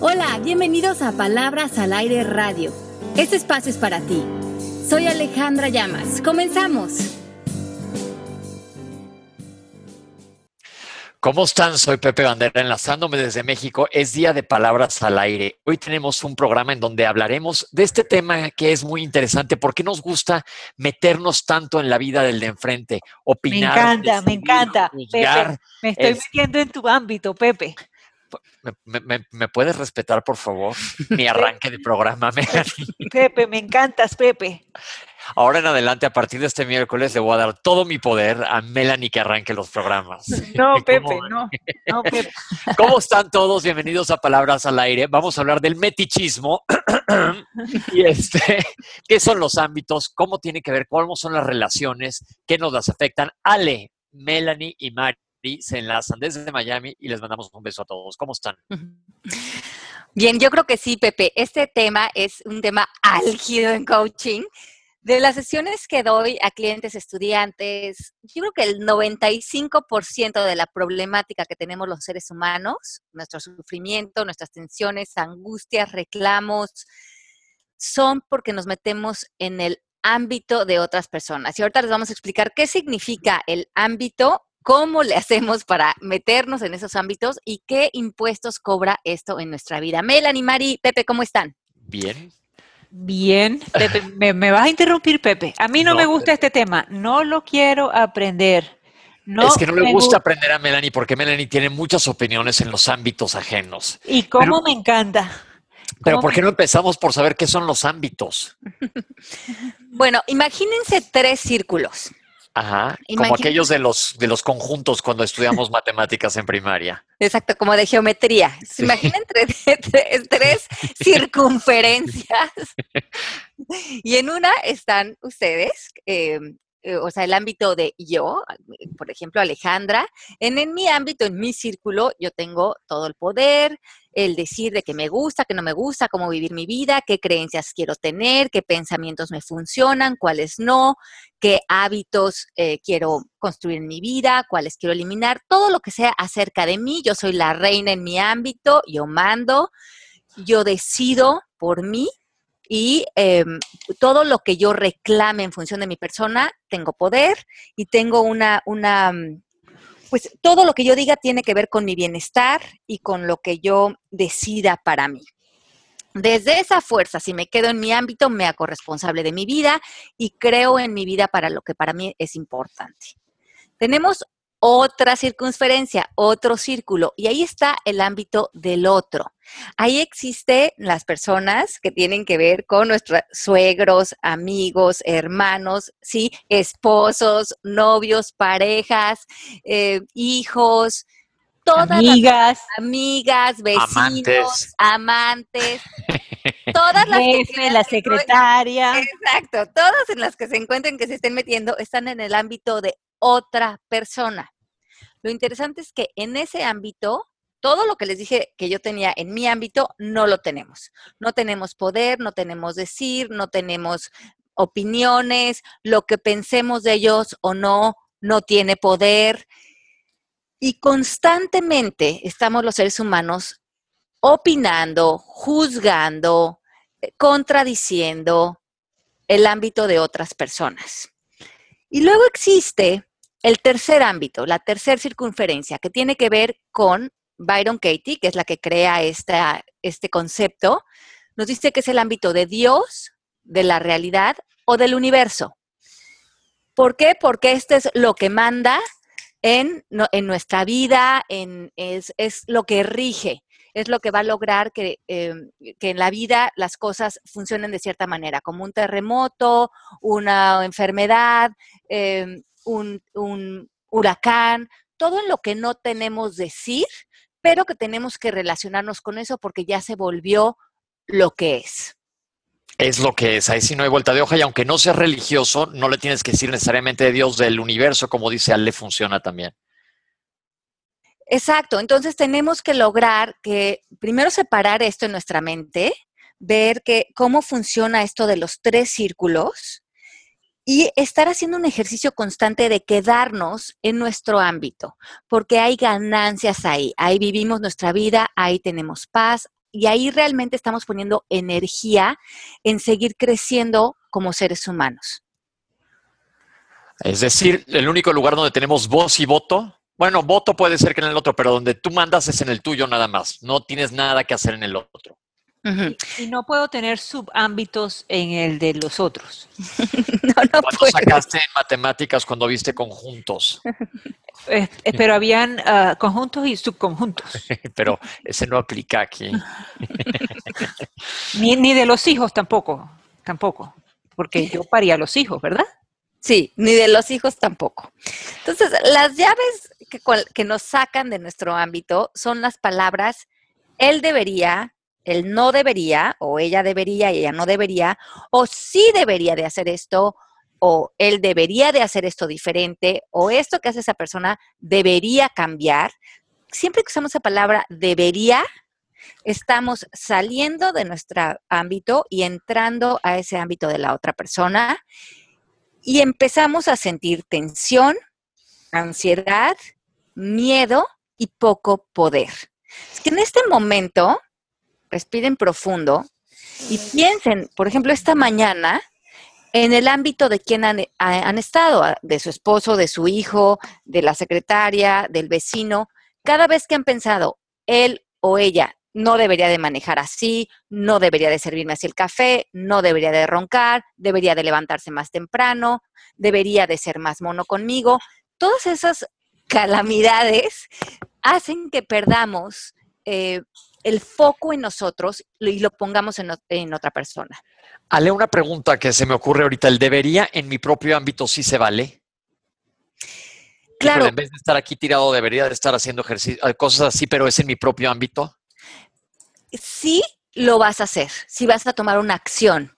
Hola, bienvenidos a Palabras al Aire Radio. Este espacio es para ti. Soy Alejandra Llamas. Comenzamos. ¿Cómo están? Soy Pepe Bandera, enlazándome desde México. Es día de palabras al aire. Hoy tenemos un programa en donde hablaremos de este tema que es muy interesante. ¿Por qué nos gusta meternos tanto en la vida del de enfrente? Opinar. Me encanta, me encanta. Pepe, me estoy metiendo en tu ámbito, Pepe. ¿Me, puedes respetar, por favor, mi arranque de programa, Pepe, me encantas, Pepe. Ahora en adelante, a partir de este miércoles, le voy a dar todo mi poder a Melanie que arranque los programas. No, Pepe, no, no, Pepe. ¿Cómo están todos? Bienvenidos a Palabras al Aire. Vamos a hablar del metichismo. y este, ¿qué son los ámbitos? ¿Cómo tiene que ver? ¿Cuáles son las relaciones? ¿Qué nos las afectan? Ale, Melanie y Mari se enlazan desde Miami y les mandamos un beso a todos. ¿Cómo están? Bien, yo creo que sí, Pepe. Este tema es un tema álgido en coaching de las sesiones que doy a clientes, estudiantes, yo creo que el 95% de la problemática que tenemos los seres humanos, nuestro sufrimiento, nuestras tensiones, angustias, reclamos, son porque nos metemos en el ámbito de otras personas. Y ahorita les vamos a explicar qué significa el ámbito, cómo le hacemos para meternos en esos ámbitos y qué impuestos cobra esto en nuestra vida. Melanie, Mari, Pepe, ¿cómo están? Bien. Bien, Pepe, me, vas a interrumpir, Pepe. A mí no, me gusta este tema, no lo quiero aprender. No es que no le gusta aprender a Melanie porque Melanie tiene muchas opiniones en los ámbitos ajenos. Y cómo me encanta. Pero ¿por qué no empezamos por saber qué son los ámbitos? bueno, imagínense tres círculos. Ajá, como aquellos de los, de los conjuntos cuando estudiamos matemáticas en primaria. Exacto, como de geometría. Imaginen tres, circunferencias y en una están ustedes, em, eh, o sea, el ámbito de yo, por ejemplo, Alejandra, en, en, mi ámbito, en mi círculo, yo tengo todo el poder, el decir de qué me gusta, qué no me gusta, cómo vivir mi vida, qué creencias quiero tener, qué pensamientos me funcionan, cuáles no, qué hábitos eh, quiero construir en mi vida, cuáles quiero eliminar, todo lo que sea acerca de mí. Yo soy la reina en mi ámbito, yo mando, yo decido por mí y em, todo lo que yo reclame en función de mi persona, tengo poder y tengo una, una, mm, pues todo lo que yo diga tiene que ver con mi bienestar y con lo que yo decida para mí. Desde esa fuerza, si me quedo en mi ámbito, me hago responsable de mi vida y creo en mi vida para lo que para mí es importante. Tenemos otra circunferencia, otro círculo, y ahí está el ámbito del otro. Ahí existen las personas que tienen que ver con nuestros suegros, amigos, hermanos, sí, esposos, novios, parejas, eh, hijos, todas amigas, las amigas, vecinos, amantes, todas las que la secretaria. Exacto, todas en las que se encuentren que se estén metiendo están en el ámbito de otra persona. Lo interesante es que en ese ámbito, todo lo que les dije que yo tenía en mi ámbito, no lo tenemos. No tenemos poder, no tenemos decir, no tenemos opiniones, lo que pensemos de ellos o no, no tiene poder. Y constantemente estamos los seres humanos opinando, juzgando, eh, contradiciendo el ámbito de otras personas. Y luego existe el tercer ámbito, la tercera circunferencia, que tiene que ver con Byron Katie, que es la que crea esta, este concepto, nos dice que es el ámbito de Dios, de la realidad o del universo. ¿Por qué? Porque este es lo que manda en, en nuestra vida, en, es, es, lo que rige, es lo que va a lograr que, em, que, en la vida las cosas funcionen de cierta manera, como un terremoto, una enfermedad, eh, un, huracán, todo en lo que no tenemos decir, pero que tenemos que relacionarnos con eso porque ya se volvió lo que es. Es lo que es, ahí sí no hay vuelta de hoja y aunque no seas religioso, no le tienes que decir necesariamente de Dios del universo, como dice Ale, funciona también. Exacto, entonces tenemos que lograr que primero separar esto en nuestra mente, ver que cómo funciona esto de los tres círculos, y estar haciendo un ejercicio constante de quedarnos en nuestro ámbito, porque hay ganancias ahí, ahí vivimos nuestra vida, ahí tenemos paz, y ahí realmente estamos poniendo energía en seguir creciendo como seres humanos. Es decir, el único lugar donde tenemos voz y voto, bueno, voto puede ser que en el otro, pero donde tú mandas es en el tuyo nada más, no tienes nada que hacer en el otro. Y no puedo tener subámbitos en el de los otros. no, no puedo. sacaste en matemáticas cuando viste conjuntos? Eh, eh, pero habían ah, conjuntos y subconjuntos. pero ese no aplica aquí. ni, ni de los hijos tampoco, tampoco. Porque yo paría a los hijos, ¿verdad? Sí, ni de los hijos tampoco. Entonces, las llaves que, que, nos sacan de nuestro ámbito son las palabras él debería, él no debería, o ella debería y ella no debería, o sí debería de hacer esto, o él debería de hacer esto diferente, o esto que hace esa persona debería cambiar. Siempre que usamos la palabra debería, estamos saliendo de nuestro ámbito y entrando a ese ámbito de la otra persona y empezamos a sentir tensión, ansiedad, miedo y poco poder. Es que en este momento, respiren profundo y piensen, por ejemplo, esta mañana, en el ámbito de quién han, estado, de su esposo, de su hijo, de la secretaria, del vecino, cada vez que han pensado, él o ella no debería de manejar así, no debería de servirme así el café, no debería de roncar, debería de levantarse más temprano, debería de ser más mono conmigo. Todas esas calamidades hacen que perdamos eh, el foco en nosotros y lo pongamos en, en, otra persona. Ale, una pregunta que se me ocurre ahorita. ¿El debería en mi propio ámbito sí se vale? Claro. en vez de estar aquí tirado, debería de estar haciendo ejercicio, cosas así, pero es en mi propio ámbito sí lo vas a hacer, si vas a tomar una acción.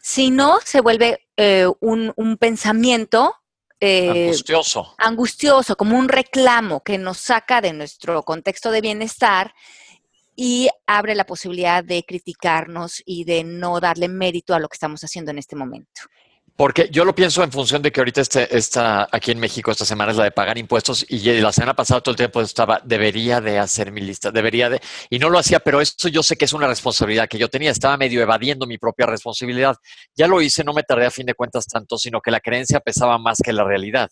Si no, se vuelve eh, un, pensamiento eh, angustioso. angustioso, como un reclamo que nos saca de nuestro contexto de bienestar y abre la posibilidad de criticarnos y de no darle mérito a lo que estamos haciendo en este momento. Porque yo lo pienso en función de que ahorita este, está aquí en México esta semana es la de pagar impuestos y la semana pasada todo el tiempo estaba, debería de hacer mi lista, debería de, y no lo hacía, pero eso yo sé que es una responsabilidad que yo tenía, estaba medio evadiendo mi propia responsabilidad. Ya lo hice, no me tardé a fin de cuentas tanto, sino que la creencia pesaba más que la realidad.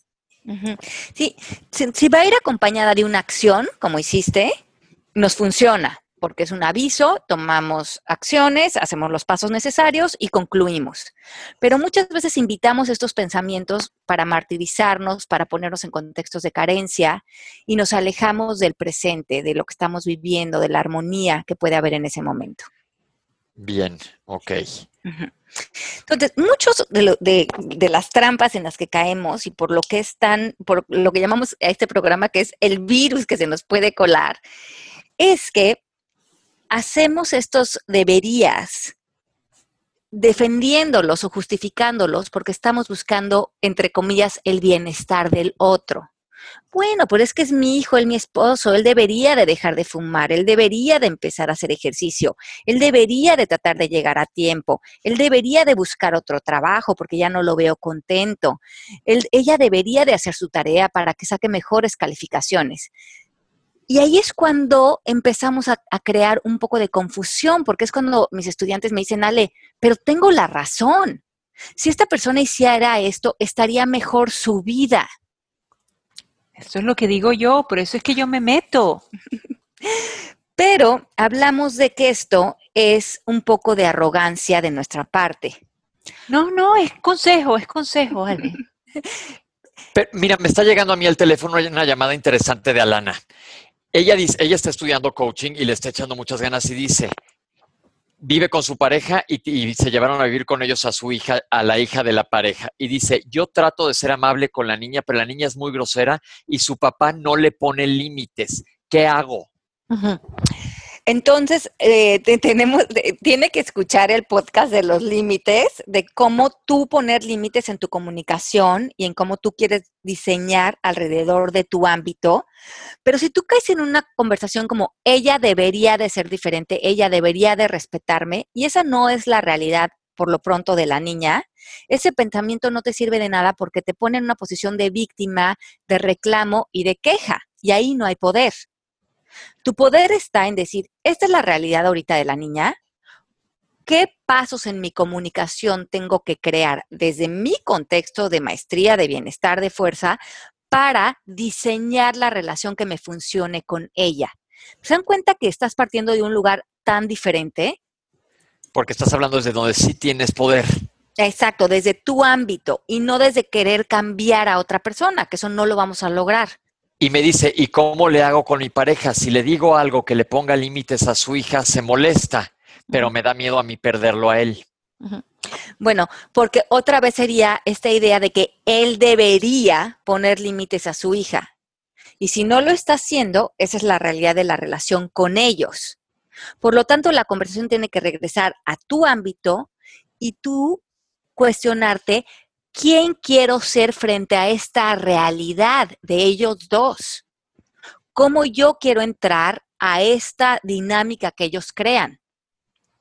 Sí, si va a ir acompañada de una acción, como hiciste, nos funciona porque es un aviso, tomamos acciones, hacemos los pasos necesarios y concluimos. Pero muchas veces invitamos estos pensamientos para martirizarnos, para ponernos en contextos de carencia y nos alejamos del presente, de lo que estamos viviendo, de la armonía que puede haber en ese momento. Bien, ok. Entonces, muchos de, de, las trampas en las que caemos y por lo que están, por lo que llamamos a este programa que es el virus que se nos puede colar, es que hacemos estos deberías defendiéndolos o justificándolos porque estamos buscando, entre comillas, el bienestar del otro. Bueno, pero es que es mi hijo, él mi esposo, él debería de dejar de fumar, él debería de empezar a hacer ejercicio, él debería de tratar de llegar a tiempo, él debería de buscar otro trabajo porque ya no lo veo contento, ella debería de hacer su tarea para que saque mejores calificaciones. Y ahí es cuando empezamos a, crear un poco de confusión, porque es cuando mis estudiantes me dicen, Ale, pero tengo la razón. Si esta persona hiciera esto, estaría mejor su vida. Eso es lo que digo yo, por eso es que yo me meto. Pero hablamos de que esto es un poco de arrogancia de nuestra parte. No, no, es consejo, es consejo, Ale. mira, me está llegando a mí el teléfono una llamada interesante de Alana. Ella, dice, ella está estudiando coaching y le está echando muchas ganas y dice, vive con su pareja y, se llevaron a vivir con ellos a su hija, a la hija de la pareja. Y dice, yo trato de ser amable con la niña, pero la niña es muy grosera y su papá no le pone límites. ¿Qué hago? Entonces, eh, tenemos, tiene que escuchar el podcast de los límites, de cómo tú poner límites en tu comunicación y en cómo tú quieres diseñar alrededor de tu ámbito. Pero si tú caes en una conversación como ella debería de ser diferente, ella debería de respetarme, y esa no es la realidad por lo pronto de la niña, ese pensamiento no te sirve de nada porque te pone en una posición de víctima, de reclamo y de queja, y ahí no hay poder. Tu poder está en decir, esta es la realidad ahorita de la niña, ¿qué pasos en mi comunicación tengo que crear desde mi contexto de maestría, de bienestar, de fuerza, para diseñar la relación que me funcione con ella? ¿Se dan cuenta que estás partiendo de un lugar tan diferente? Porque estás hablando desde donde sí tienes poder. Exacto, desde tu ámbito y no desde querer cambiar a otra persona, que eso no lo vamos a lograr. Y me dice, ¿y cómo le hago con mi pareja? Si le digo algo que le ponga límites a su hija, se molesta, pero me da miedo a mí perderlo a él. Bueno, porque otra vez sería esta idea de que él debería poner límites a su hija. Y si no lo está haciendo, esa es la realidad de la relación con ellos. Por lo tanto, la conversación tiene que regresar a tu ámbito y tú cuestionarte quién quiero ser frente a esta realidad de ellos dos. ¿Cómo yo quiero entrar a esta dinámica que ellos crean?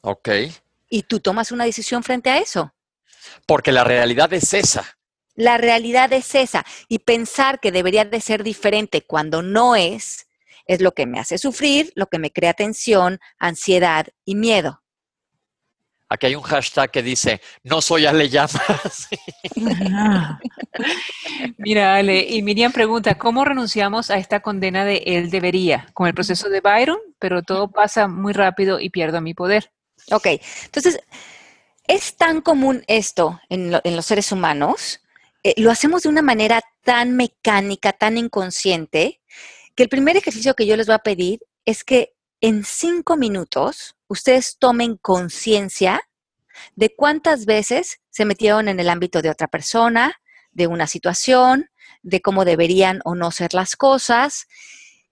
Ok. Y tú tomas una decisión frente a eso. Porque la realidad es esa. La realidad es esa. Y pensar que debería de ser diferente cuando no es, es lo que me hace sufrir, lo que me crea tensión, ansiedad y miedo. Aquí hay un hashtag que dice, no soy Ale Llamas. Mira, Ale, y Miriam pregunta, ¿cómo renunciamos a esta condena de él debería? Con el proceso de Byron, pero todo pasa muy rápido y pierdo mi poder. Ok, entonces, es tan común esto en, los seres humanos, eh, lo hacemos de una manera tan mecánica, tan inconsciente, que el primer ejercicio que yo les voy a pedir es que en cinco minutos ustedes tomen conciencia de cuántas veces se metieron en el ámbito de otra persona, de una situación, de cómo deberían o no ser las cosas,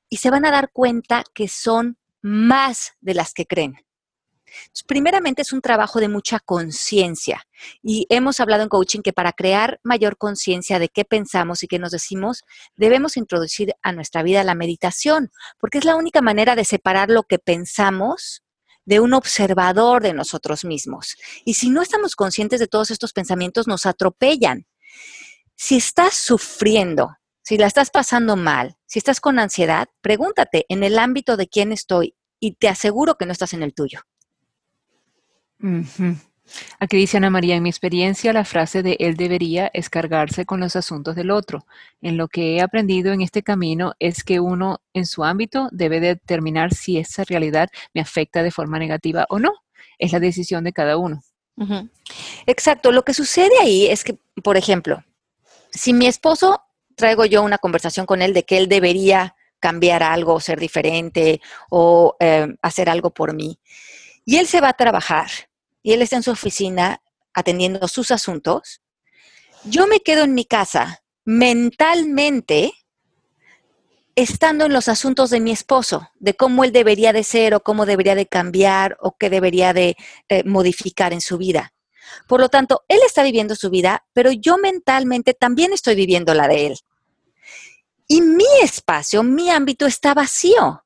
y se van a dar cuenta que son más de las que creen primeramente es un trabajo de mucha conciencia y hemos hablado en coaching que para crear mayor conciencia de qué pensamos y qué nos decimos, debemos introducir a nuestra vida la meditación, porque es la única manera de separar lo que pensamos de un observador de nosotros mismos. Y si no estamos conscientes de todos estos pensamientos, nos atropellan. Si estás sufriendo, si la estás pasando mal, si estás con ansiedad, pregúntate en el ámbito de quién estoy y te aseguro que no estás en el tuyo. Aquí dice Ana María, en mi experiencia la frase de él debería es cargarse con los asuntos del otro. En lo que he aprendido en este camino es que uno en su ámbito debe determinar si esa realidad me afecta de forma negativa o no. Es la decisión de cada uno. Exacto. Lo que sucede ahí es que, por ejemplo, si mi esposo traigo yo una conversación con él de que él debería cambiar algo, ser diferente o eh, hacer algo por mí, y él se va a trabajar y él está en su oficina atendiendo sus asuntos, yo me quedo en mi casa mentalmente estando en los asuntos de mi esposo, de cómo él debería de ser o cómo debería de cambiar o qué debería de eh, modificar en su vida. Por lo tanto, él está viviendo su vida, pero yo mentalmente también estoy viviendo la de él. Y mi espacio, mi ámbito está vacío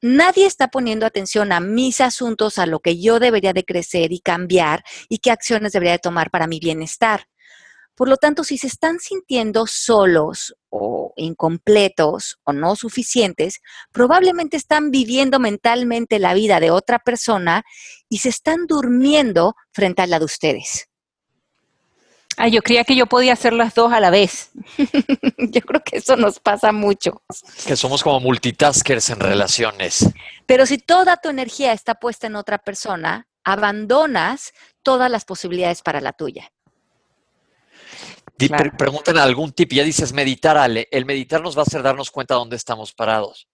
nadie está poniendo atención a mis asuntos, a lo que yo debería de crecer y cambiar y qué acciones debería de tomar para mi bienestar. Por lo tanto, si se están sintiendo solos o incompletos o no suficientes, probablemente están viviendo mentalmente la vida de otra persona y se están durmiendo frente a la de ustedes. Ah, yo creía que yo podía hacer las dos a la vez. yo creo que eso nos pasa mucho. Que somos como multitaskers en relaciones. Pero si toda tu energía está puesta en otra persona, abandonas todas las posibilidades para la tuya. Preguntan algún tip, ya dices meditar, Ale. El meditar nos va a hacer darnos cuenta de dónde estamos parados.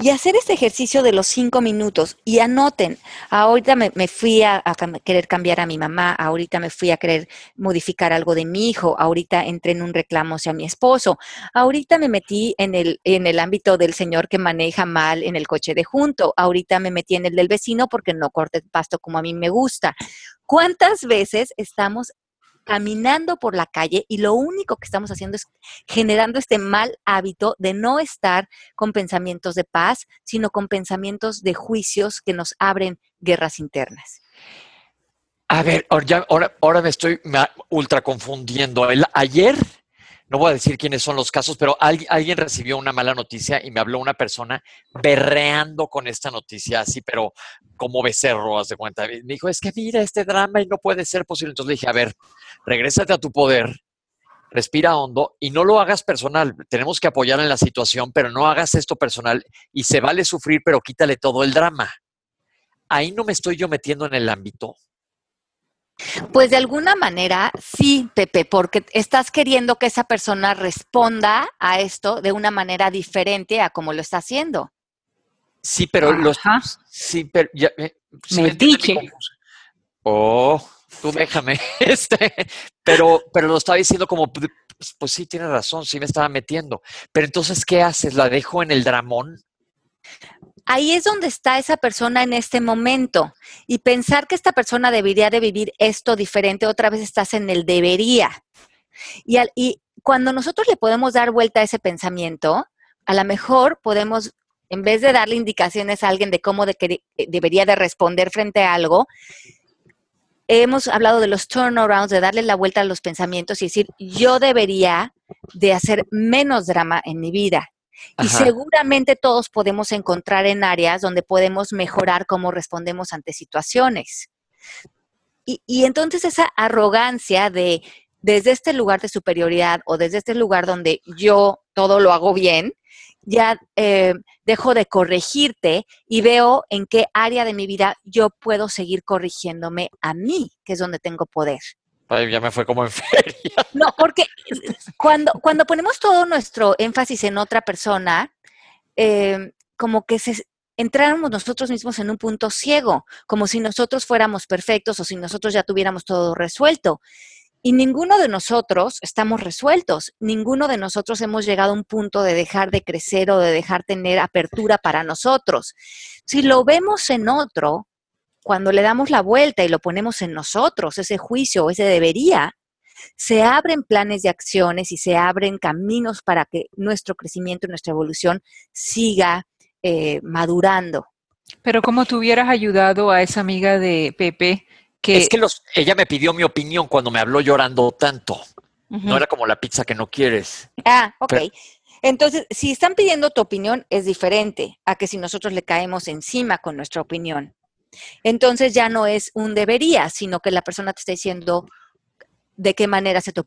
Y hacer este ejercicio de los cinco minutos y anoten, ahorita me, fui a, querer cambiar a mi mamá, ahorita me fui a querer modificar algo de mi hijo, ahorita entré en un reclamo hacia mi esposo, ahorita me metí en el, en el ámbito del señor que maneja mal en el coche de junto, ahorita me metí en el del vecino porque no corte el pasto como a mí me gusta. ¿Cuántas veces estamos caminando por la calle y lo único que estamos haciendo es generando este mal hábito de no estar con pensamientos de paz, sino con pensamientos de juicios que nos abren guerras internas. A ver, ahora, ahora me estoy ultra confundiendo. ayer no voy a decir quiénes son los casos, pero alguien, recibió una mala noticia y me habló una persona berreando con esta noticia, así, pero como becerro, haz de cuenta. Me dijo, es que mira este drama y no puede ser posible. Entonces le dije, a ver, regrésate a tu poder, respira hondo y no lo hagas personal. Tenemos que apoyar en la situación, pero no hagas esto personal y se vale sufrir, pero quítale todo el drama. Ahí no me estoy yo metiendo en el ámbito pues de alguna manera sí, Pepe, porque estás queriendo que esa persona responda a esto de una manera diferente a como lo está haciendo. Sí, pero los sí, pero ya, eh, me dije. Oh, tú déjame. Este, pero, pero lo estaba diciendo como, pues, pues sí, tiene razón, sí me estaba metiendo. Pero entonces, ¿qué haces? ¿La dejo en el dramón? Ahí es donde está esa persona en este momento. Y pensar que esta persona debería de vivir esto diferente, otra vez estás en el debería. Y, y cuando nosotros le podemos dar vuelta a ese pensamiento, a lo mejor podemos, en vez de darle indicaciones a alguien de cómo debería de responder frente a algo, hemos hablado de los turnarounds, de darle la vuelta a los pensamientos y decir, yo debería de hacer menos drama en mi vida. Y seguramente todos podemos encontrar en áreas donde podemos mejorar cómo respondemos ante situaciones. Y, entonces esa arrogancia de desde este lugar de superioridad o desde este lugar donde yo todo lo hago bien, ya eh, dejo de corregirte y veo en qué área de mi vida yo puedo seguir corrigiéndome a mí, que es donde tengo poder ya me fue como en feria. No, porque cuando, cuando ponemos todo nuestro énfasis en otra persona, em, como que se, entráramos nosotros mismos en un punto ciego, como si nosotros fuéramos perfectos o si nosotros ya tuviéramos todo resuelto. Y ninguno de nosotros estamos resueltos, ninguno de nosotros hemos llegado a un punto de dejar de crecer o de dejar tener apertura para nosotros. Si lo vemos en otro, cuando le damos la vuelta y lo ponemos en nosotros, ese juicio, ese debería, se abren planes de acciones y se abren caminos para que nuestro crecimiento, nuestra evolución siga eh, madurando. Pero ¿cómo tú hubieras ayudado a esa amiga de Pepe que... Es que los, ella me pidió mi opinión cuando me habló llorando tanto. No era como la pizza que no quieres. Ah, ok. Entonces, si están pidiendo tu opinión, es diferente a que si nosotros le caemos encima con nuestra opinión. Entonces ya no es un debería, sino que la persona te está diciendo de qué manera se te,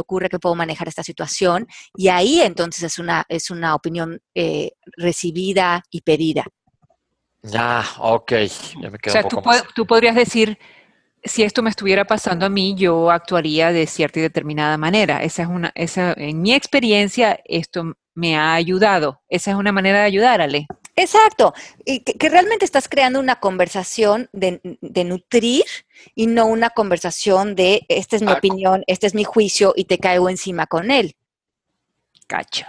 ocurre que puedo manejar esta situación y ahí entonces es una, es una opinión eh, recibida y pedida. Ya, ok. Ya me quedo o sea, tú, tú podrías decir, si esto me estuviera pasando a mí, yo actuaría de cierta y determinada manera. Esa es una, esa, en mi experiencia, esto me ha ayudado. Esa es una manera de ayudar, Ale. Exacto, y que, realmente estás creando una conversación de, nutrir y no una conversación de esta es mi opinión, este es mi juicio y te caigo encima con él. Cacho.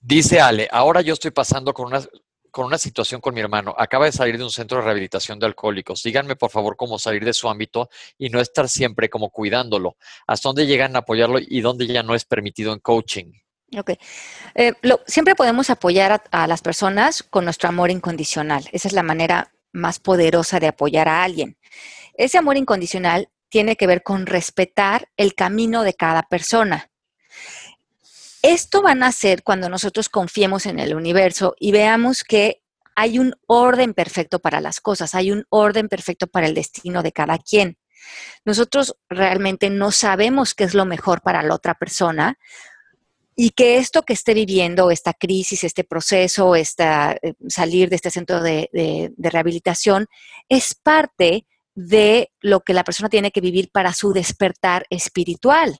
Dice Ale, ahora yo estoy pasando con una, con una situación con mi hermano. Acaba de salir de un centro de rehabilitación de alcohólicos. Díganme, por favor, cómo salir de su ámbito y no estar siempre como cuidándolo. ¿Hasta dónde llegan a apoyarlo y dónde ya no es permitido en coaching? Ok. Eh, siempre podemos apoyar a, las personas con nuestro amor incondicional. Esa es la manera más poderosa de apoyar a alguien. Ese amor incondicional tiene que ver con respetar el camino de cada persona. Esto va a nacer cuando nosotros confiemos en el universo y veamos que hay un orden perfecto para las cosas, hay un orden perfecto para el destino de cada quien. Nosotros realmente no sabemos qué es lo mejor para la otra persona, y que esto que esté viviendo, esta crisis, este proceso, esta, eh, salir de este centro de, de, rehabilitación, es parte de lo que la persona tiene que vivir para su despertar espiritual.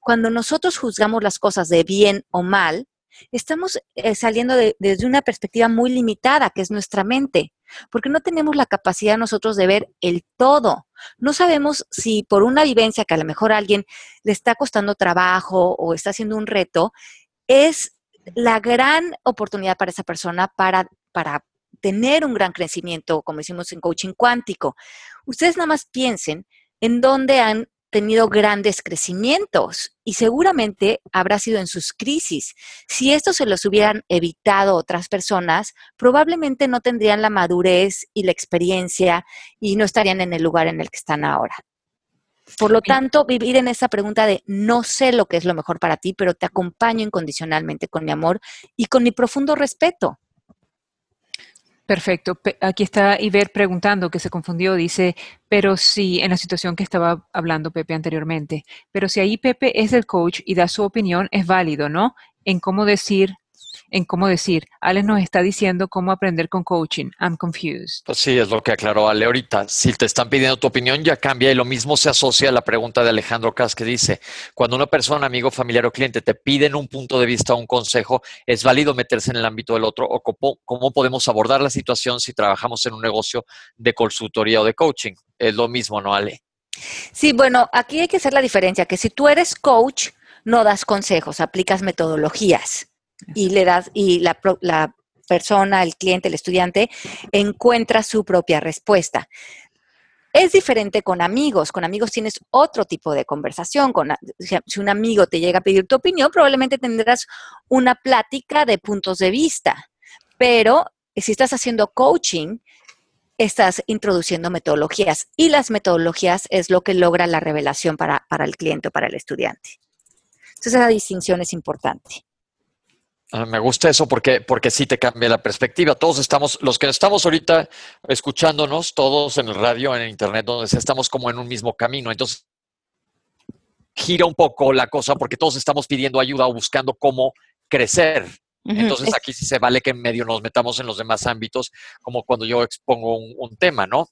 Cuando nosotros juzgamos las cosas de bien o mal, estamos eh, saliendo desde una perspectiva muy limitada, que es nuestra mente, porque no tenemos la capacidad nosotros de ver el todo. No sabemos si por una vivencia que a lo mejor a alguien le está costando trabajo o está haciendo un reto, es la gran oportunidad para esa persona para, para tener un gran crecimiento, como decimos en coaching cuántico. Ustedes nada más piensen en dónde han tenido grandes crecimientos y seguramente habrá sido en sus crisis. Si esto se los hubieran evitado otras personas, probablemente no tendrían la madurez y la experiencia y no estarían en el lugar en el que están ahora. Por lo tanto, vivir en esa pregunta de no sé lo que es lo mejor para ti, pero te acompaño incondicionalmente con mi amor y con mi profundo respeto. Perfecto. Aquí está Iber preguntando, que se confundió, dice, pero si, en la situación que estaba hablando Pepe anteriormente, pero si ahí Pepe es el coach y da su opinión, es válido, ¿no? En cómo decir, en cómo decir. Alex nos está diciendo cómo aprender con coaching. I'm confused. Pues sí, es lo que aclaró Ale ahorita. Si te están pidiendo tu opinión, ya cambia y lo mismo se asocia a la pregunta de Alejandro Cas que dice, cuando una persona, amigo, familiar o cliente te piden un punto de vista o un consejo, ¿es válido meterse en el ámbito del otro o cómo, cómo podemos abordar la situación si trabajamos en un negocio de consultoría o de coaching? Es lo mismo, ¿no, Ale? Sí, bueno, aquí hay que hacer la diferencia, que si tú eres coach, no das consejos, aplicas metodologías y le das, y la, la persona, el cliente, el estudiante, encuentra su propia respuesta. Es diferente con amigos. Con amigos tienes otro tipo de conversación. Con, si un amigo te llega a pedir tu opinión, probablemente tendrás una plática de puntos de vista. Pero si estás haciendo coaching, estás introduciendo metodologías y las metodologías es lo que logra la revelación para, para el cliente o para el estudiante. Entonces, esa distinción es importante. Ah, me gusta eso porque, porque sí te cambia la perspectiva. Todos estamos, los que estamos ahorita escuchándonos, todos en el radio, en internet, donde estamos como en un mismo camino. Entonces, gira un poco la cosa porque todos estamos pidiendo ayuda o buscando cómo crecer. Entonces, aquí sí se vale que en medio nos metamos en los demás ámbitos, como cuando yo expongo un, tema, ¿no?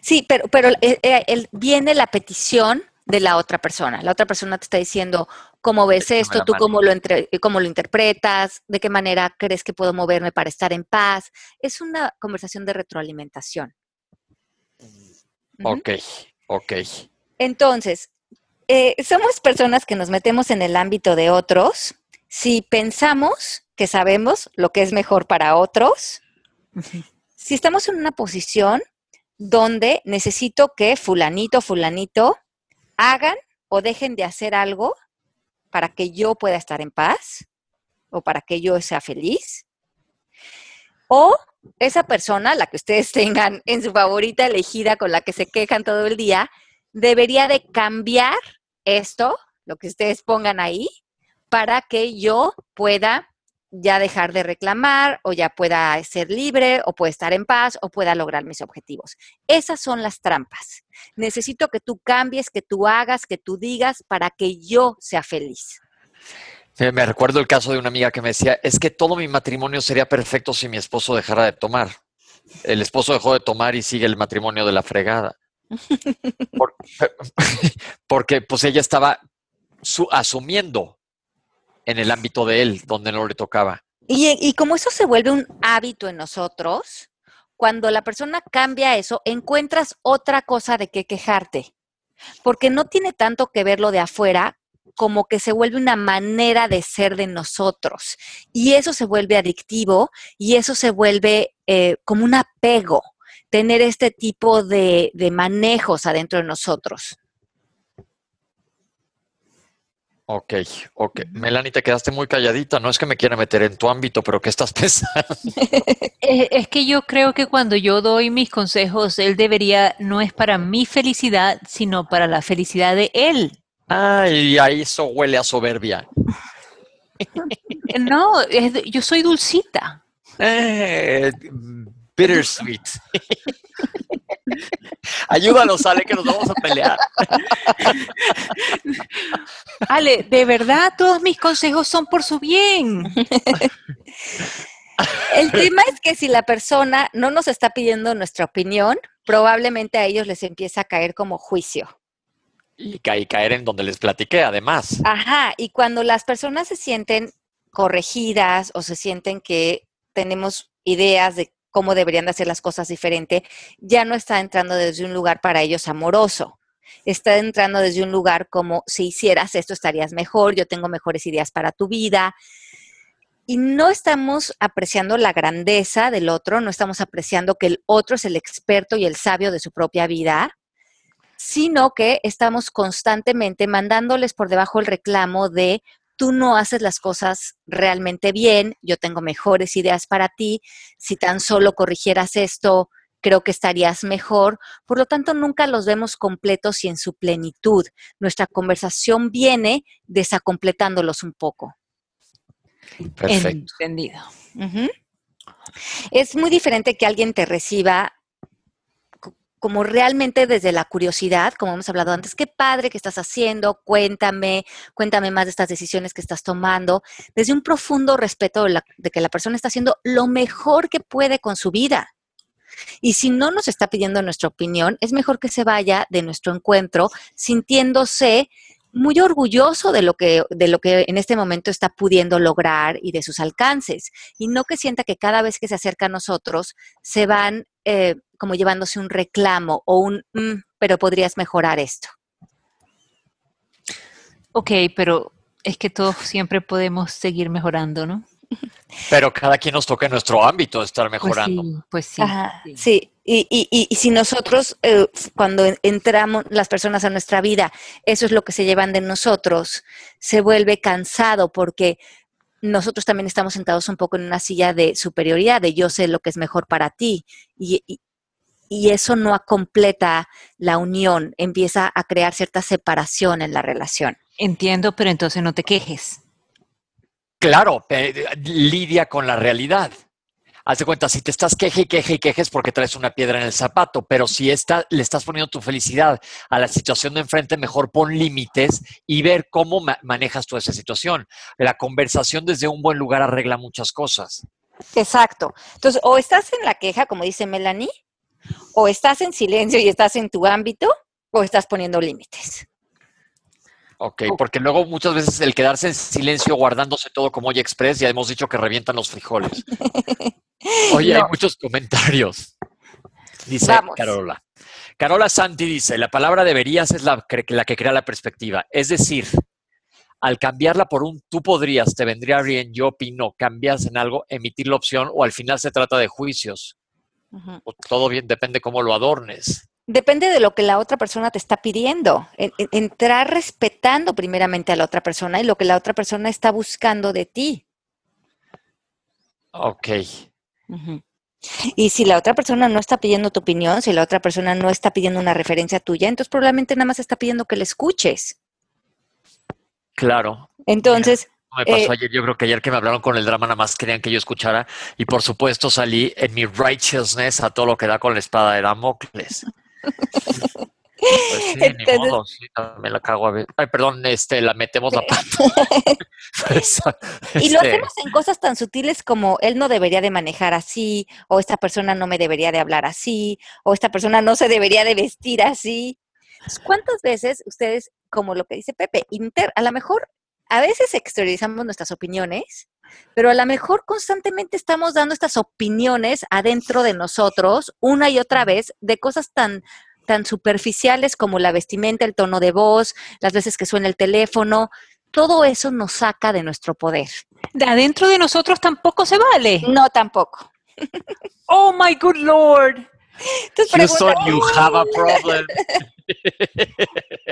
Sí, pero, pero eh, eh, viene la petición de la otra persona. La otra persona te está diciendo cómo ves esto, tú cómo lo, entre, cómo lo interpretas, de qué manera crees que puedo moverme para estar en paz. Es una conversación de retroalimentación. Ok, ok. Entonces, eh, somos personas que nos metemos en el ámbito de otros si pensamos que sabemos lo que es mejor para otros, si estamos en una posición donde necesito que fulanito, fulanito hagan o dejen de hacer algo para que yo pueda estar en paz o para que yo sea feliz. O esa persona, la que ustedes tengan en su favorita elegida con la que se quejan todo el día, debería de cambiar esto, lo que ustedes pongan ahí, para que yo pueda ya dejar de reclamar o ya pueda ser libre o pueda estar en paz o pueda lograr mis objetivos. Esas son las trampas. Necesito que tú cambies, que tú hagas, que tú digas para que yo sea feliz. me recuerdo el caso de una amiga que me decía, es que todo mi matrimonio sería perfecto si mi esposo dejara de tomar. El esposo dejó de tomar y sigue el matrimonio de la fregada. porque pues ella estaba asumiendo en el ámbito de él, donde no le tocaba. Y, como eso se vuelve un hábito en nosotros, cuando la persona cambia eso, encuentras otra cosa de qué quejarte, porque no tiene tanto que ver lo de afuera como que se vuelve una manera de ser de nosotros. Y eso se vuelve adictivo y eso se vuelve eh, como un apego, tener este tipo de, de manejos adentro de nosotros. Ok, ok. Melanie, te quedaste muy calladita. No es que me quiera meter en tu ámbito, pero ¿qué estás pensando? es que yo creo que cuando yo doy mis consejos, él debería, no es para mi felicidad, sino para la felicidad de él. Ay, a eso huele a soberbia. no, yo soy dulcita. Eh, bittersweet. Ayúdanos, Ale, que nos vamos a pelear. Ale, de verdad, todos mis consejos son por su bien. El tema es que si la persona no nos está pidiendo nuestra opinión, probablemente a ellos les empieza a caer como juicio. Y, caer en donde les platiqué, además. Ajá, y cuando las personas se sienten corregidas o se sienten que tenemos ideas de cómo deberían de hacer las cosas diferente, ya no está entrando desde un lugar para ellos amoroso. Está entrando desde un lugar como si hicieras esto estarías mejor, yo tengo mejores ideas para tu vida. Y no estamos apreciando la grandeza del otro, no estamos apreciando que el otro es el experto y el sabio de su propia vida, sino que estamos constantemente mandándoles por debajo el reclamo de tú no haces las cosas realmente bien, yo tengo mejores ideas para ti, si tan solo corrigieras esto, creo que estarías mejor. Por lo tanto, nunca los vemos completos y en su plenitud. Nuestra conversación viene desacompletándolos un poco. Perfecto. Entendido. Es muy diferente que alguien te reciba como realmente desde la curiosidad, como hemos hablado antes, qué padre que estás haciendo, cuéntame, cuéntame más de estas decisiones que estás tomando, desde un profundo respeto de, la- de que la persona está haciendo lo mejor que puede con su vida. Y si no nos está pidiendo nuestra opinión, es mejor que se vaya de nuestro encuentro sintiéndose muy orgulloso de lo que de lo que en este momento está pudiendo lograr y de sus alcances y no que sienta que cada vez que se acerca a nosotros se van eh, como llevándose un reclamo o un "Mm, pero podrías mejorar esto Ok, pero es que todos siempre podemos seguir mejorando, ¿no? Pero cada quien nos toca en nuestro ámbito estar Pues mejorando. sí, pues sí. Ajá, sí. sí. Y, y- y- y si nosotros, eh, cuando en- entramos las personas a nuestra vida, eso es lo que se llevan de nosotros, se vuelve cansado porque nosotros también estamos sentados un poco en una silla de superioridad, de yo sé lo que es mejor para ti. Y, y- eso no completa la unión, empieza a crear cierta separación en la relación. Entiendo, pero entonces no te quejes. Claro, lidia con la realidad. Haz de cuenta, si te estás queje y queje y quejes porque traes una piedra en el zapato, pero si está, le estás poniendo tu felicidad a la situación de enfrente, mejor pon límites y ver cómo ma- manejas tú esa situación. La conversación desde un buen lugar arregla muchas cosas. Exacto. Entonces, o estás en la queja, como dice Melanie, o estás en silencio y estás en tu ámbito, o estás poniendo límites. Ok, porque luego muchas veces el quedarse en silencio guardándose todo como Oye Express, ya hemos dicho que revientan los frijoles. Oye, hay muchos comentarios. Dice Vamos. Carola. Carola Santi dice, la palabra deberías es la, la que crea la perspectiva. Es decir, al cambiarla por un tú podrías, te vendría bien, yo opino, cambias en algo, emitir la opción o al final se trata de juicios. O todo bien, depende cómo lo adornes. Depende de lo que la otra persona te está pidiendo. En- en- entrar respetando primeramente a la otra persona y lo que la otra persona está buscando de ti. Ok. Y si la otra persona no está pidiendo tu opinión, si la otra persona no está pidiendo una referencia tuya, entonces probablemente nada más está pidiendo que le escuches. Claro. Entonces, Me pasó Eh, ayer, yo creo que ayer que me hablaron con el drama, nada más querían que yo escuchara. Y por supuesto salí en mi righteousness a todo lo que da con la espada de Damocles. Pues sí, ni Entonces- modo, sí, también la cago a ver. Ay, perdón, este, la metemos la pata. Pues, Y lo este, hacemos en cosas tan sutiles como él no debería de manejar así, o esta persona no me debería de hablar así, o esta persona no se debería de vestir así. ¿Cuántas veces ustedes, como lo que dice Pepe, inter, a lo mejor a veces exteriorizamos nuestras opiniones, pero a lo mejor constantemente estamos dando estas opiniones adentro de nosotros una y otra vez de cosas tan tan superficiales como la vestimenta, el tono de voz, las veces que suena el teléfono, todo eso nos saca de nuestro poder. De adentro de nosotros tampoco se vale. No, tampoco. Oh my good lord. Entonces, Houston, pregunta, you have a problem.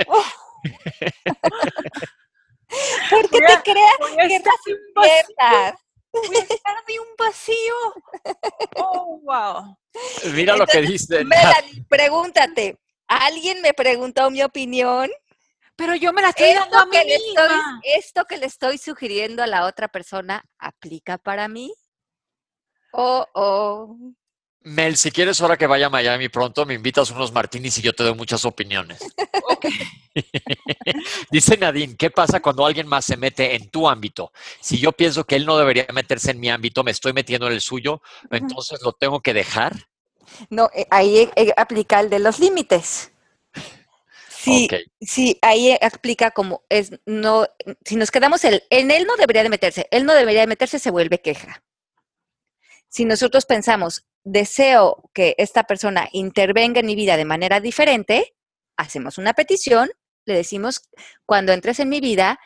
¿por Voy a- te creas que estar de un vacío. despiertas? Voy a estar de un vacío. Oh, wow. Mira lo que dice. Melanie, pregúntate. ¿Alguien me preguntó mi opinión? Pero yo me la estoy dando a ¿Esto mí que, le estoy, misma. ¿Esto que le estoy sugiriendo a la otra persona aplica para mí? Oh, oh. Mel, si quieres ahora que vaya a Miami pronto, me invitas unos martinis y yo te doy muchas opiniones. Ok. Dice Nadine, ¿qué pasa cuando alguien más se mete en tu ámbito? Si yo pienso que él no debería meterse en mi ámbito, me estoy metiendo en el suyo, entonces lo tengo que dejar. No, eh, ahí eh, aplica el de los límites. Sí, sí, ahí aplica como es, no, si nos quedamos el, en él no debería de meterse, él no debería de meterse, se vuelve queja. Si nosotros pensamos, deseo que esta persona intervenga en mi vida de manera diferente, hacemos una petición, le decimos, cuando entres en mi vida,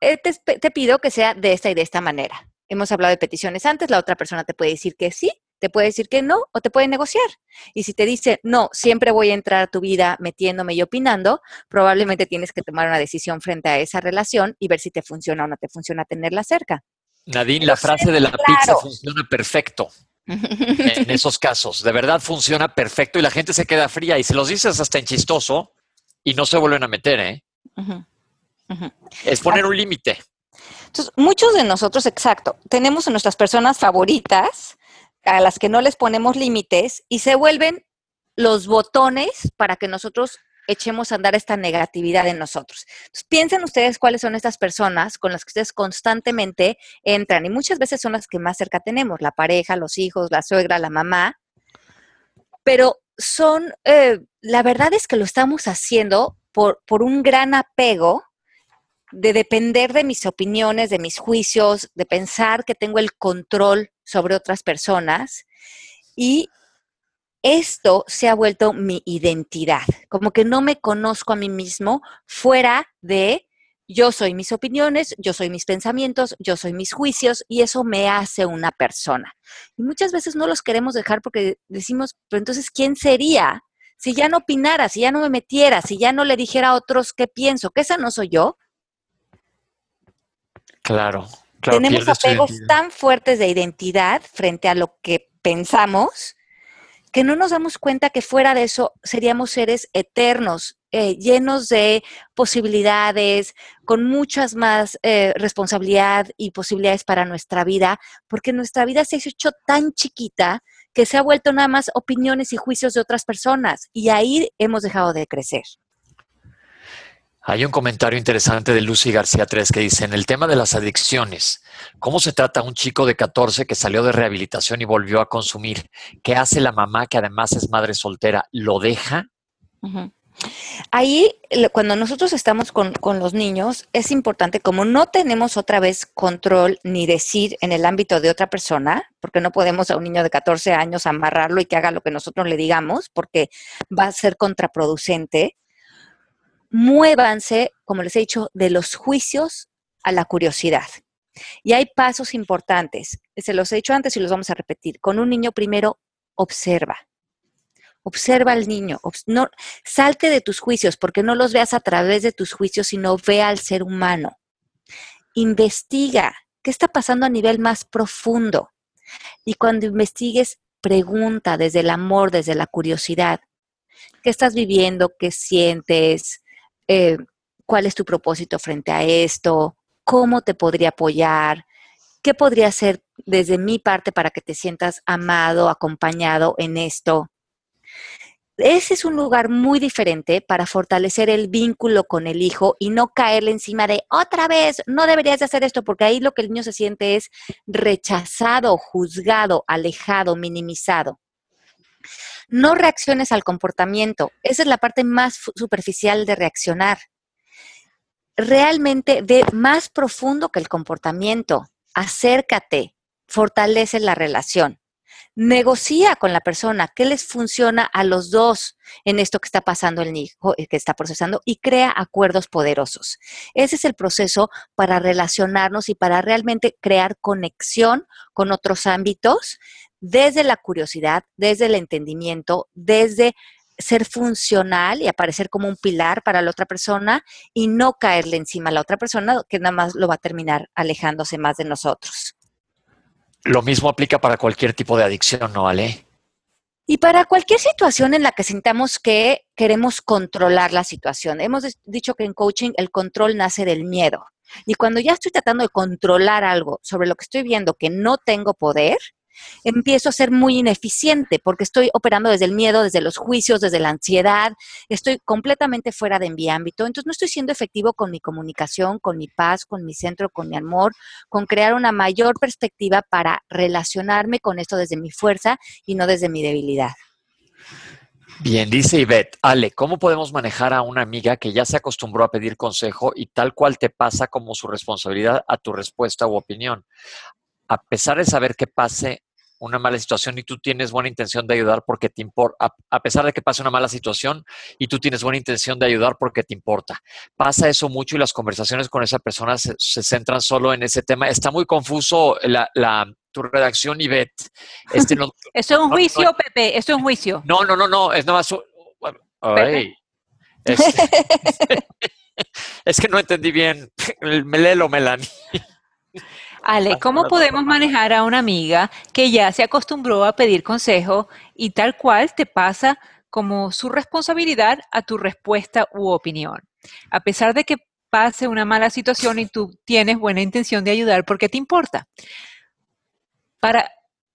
eh, te, pido que sea de esta y de esta manera. Hemos hablado de peticiones antes, la otra persona te puede decir que sí, te puede decir que no o te puede negociar. Y si te dice, no, siempre voy a entrar a tu vida metiéndome y opinando, probablemente tienes que tomar una decisión frente a esa relación y ver si te funciona o no te funciona tenerla cerca. Nadine, Pero la frase de la claro. pizza funciona perfecto. En esos casos. De verdad funciona perfecto y la gente se queda fría y se los dices hasta en chistoso y no se vuelven a meter, ¿eh? Es poner un límite. Entonces, muchos de nosotros, exacto, tenemos a nuestras personas favoritas a las que no les ponemos límites y se vuelven los botones para que nosotros echemos a andar esta negatividad en nosotros. Piensen ustedes cuáles son estas personas con las que ustedes constantemente entran y muchas veces son las que más cerca tenemos, la pareja, los hijos, la suegra, la mamá, pero son, eh, la verdad es que lo estamos haciendo por, por un gran apego de depender de mis opiniones, de mis juicios, de pensar que tengo el control sobre otras personas y esto se ha vuelto mi identidad, como que no me conozco a mí mismo fuera de yo soy mis opiniones, yo soy mis pensamientos, yo soy mis juicios y eso me hace una persona. Y muchas veces no los queremos dejar porque decimos, pero entonces, ¿quién sería si ya no opinara, si ya no me metiera, si ya no le dijera a otros qué pienso? ¿Que esa no soy yo? Claro. Tenemos apegos tan fuertes de identidad frente a lo que pensamos que no nos damos cuenta que fuera de eso seríamos seres eternos, eh, llenos de posibilidades, con muchas más eh, responsabilidad y posibilidades para nuestra vida, porque nuestra vida se ha hecho tan chiquita que se ha vuelto nada más opiniones y juicios de otras personas y ahí hemos dejado de crecer. Hay un comentario interesante de Lucy García 3 que dice, en el tema de las adicciones, ¿cómo se trata a un chico de 14 que salió de rehabilitación y volvió a consumir? ¿Qué hace la mamá que además es madre soltera? ¿Lo deja? Ahí, cuando nosotros estamos con, con, los niños, es importante, como no tenemos otra vez control ni decir en el ámbito de otra persona, porque no podemos a un niño de 14 años amarrarlo y que haga lo que nosotros le digamos, porque va a ser contraproducente muévanse, como les he dicho, de los juicios a la curiosidad. Y hay pasos importantes. Se los he dicho antes y los vamos a repetir. Con un niño primero, observa. Observa al niño. No, salte de tus juicios, porque no los veas a través de tus juicios, sino ve al ser humano. Investiga qué está pasando a nivel más profundo. Y cuando investigues, pregunta desde el amor, desde la curiosidad. ¿Qué estás viviendo? ¿Qué sientes? Eh, cuál es tu propósito frente a esto, cómo te podría apoyar, qué podría hacer desde mi parte para que te sientas amado, acompañado en esto. Ese es un lugar muy diferente para fortalecer el vínculo con el hijo y no caerle encima de otra vez, no deberías de hacer esto, porque ahí lo que el niño se siente es rechazado, juzgado, alejado, minimizado. No reacciones al comportamiento. Esa es la parte más superficial de reaccionar. Realmente ve más profundo que el comportamiento. Acércate, fortalece la relación. Negocia con la persona qué les funciona a los dos en esto que está pasando el hijo, eh, que está procesando, y crea acuerdos poderosos. Ese es el proceso para relacionarnos y para realmente crear conexión con otros ámbitos desde la curiosidad, desde el entendimiento, desde ser funcional y aparecer como un pilar para la otra persona y no caerle encima a la otra persona que nada más lo va a terminar alejándose más de nosotros. Lo mismo aplica para cualquier tipo de adicción, ¿no, Ale? Y para cualquier situación en la que sintamos que queremos controlar la situación. Hemos dicho que en coaching el control nace del miedo. Y cuando ya estoy tratando de controlar algo sobre lo que estoy viendo que no tengo poder, empiezo a ser muy ineficiente porque estoy operando desde el miedo, desde los juicios, desde la ansiedad, estoy completamente fuera de mi ámbito, entonces no estoy siendo efectivo con mi comunicación, con mi paz, con mi centro, con mi amor, con crear una mayor perspectiva para relacionarme con esto desde mi fuerza y no desde mi debilidad. Bien, dice Ivette, Ale, ¿cómo podemos manejar a una amiga que ya se acostumbró a pedir consejo y tal cual te pasa como su responsabilidad a tu respuesta u opinión? A pesar de saber que pase una mala situación y tú tienes buena intención de ayudar porque te importa, a, pesar de que pase una mala situación y tú tienes buena intención de ayudar porque te importa. Pasa eso mucho y las conversaciones con esa persona se, centran solo en ese tema. Está muy confuso la, tu redacción, Ivette. Este no, Eso es un juicio, Pepe, eso es un juicio. No, no, no, no, es nada más... Ay, es que no entendí bien. Me léelo, Melanie. Ale, ¿cómo podemos manejar a una amiga que ya se acostumbró a pedir consejo y tal cual te pasa como su responsabilidad a tu respuesta u opinión? A pesar de que pase una mala situación y tú tienes buena intención de ayudar, ¿por qué te importa? Para,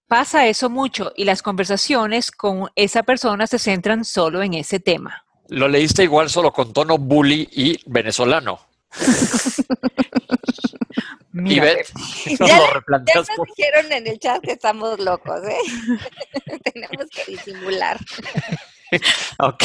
pasa eso mucho y las conversaciones con esa persona se centran solo en ese tema. Lo leíste igual solo con tono bully y venezolano. y ya, nos dijeron en el chat que estamos locos, ¿eh? Tenemos que disimular. ok.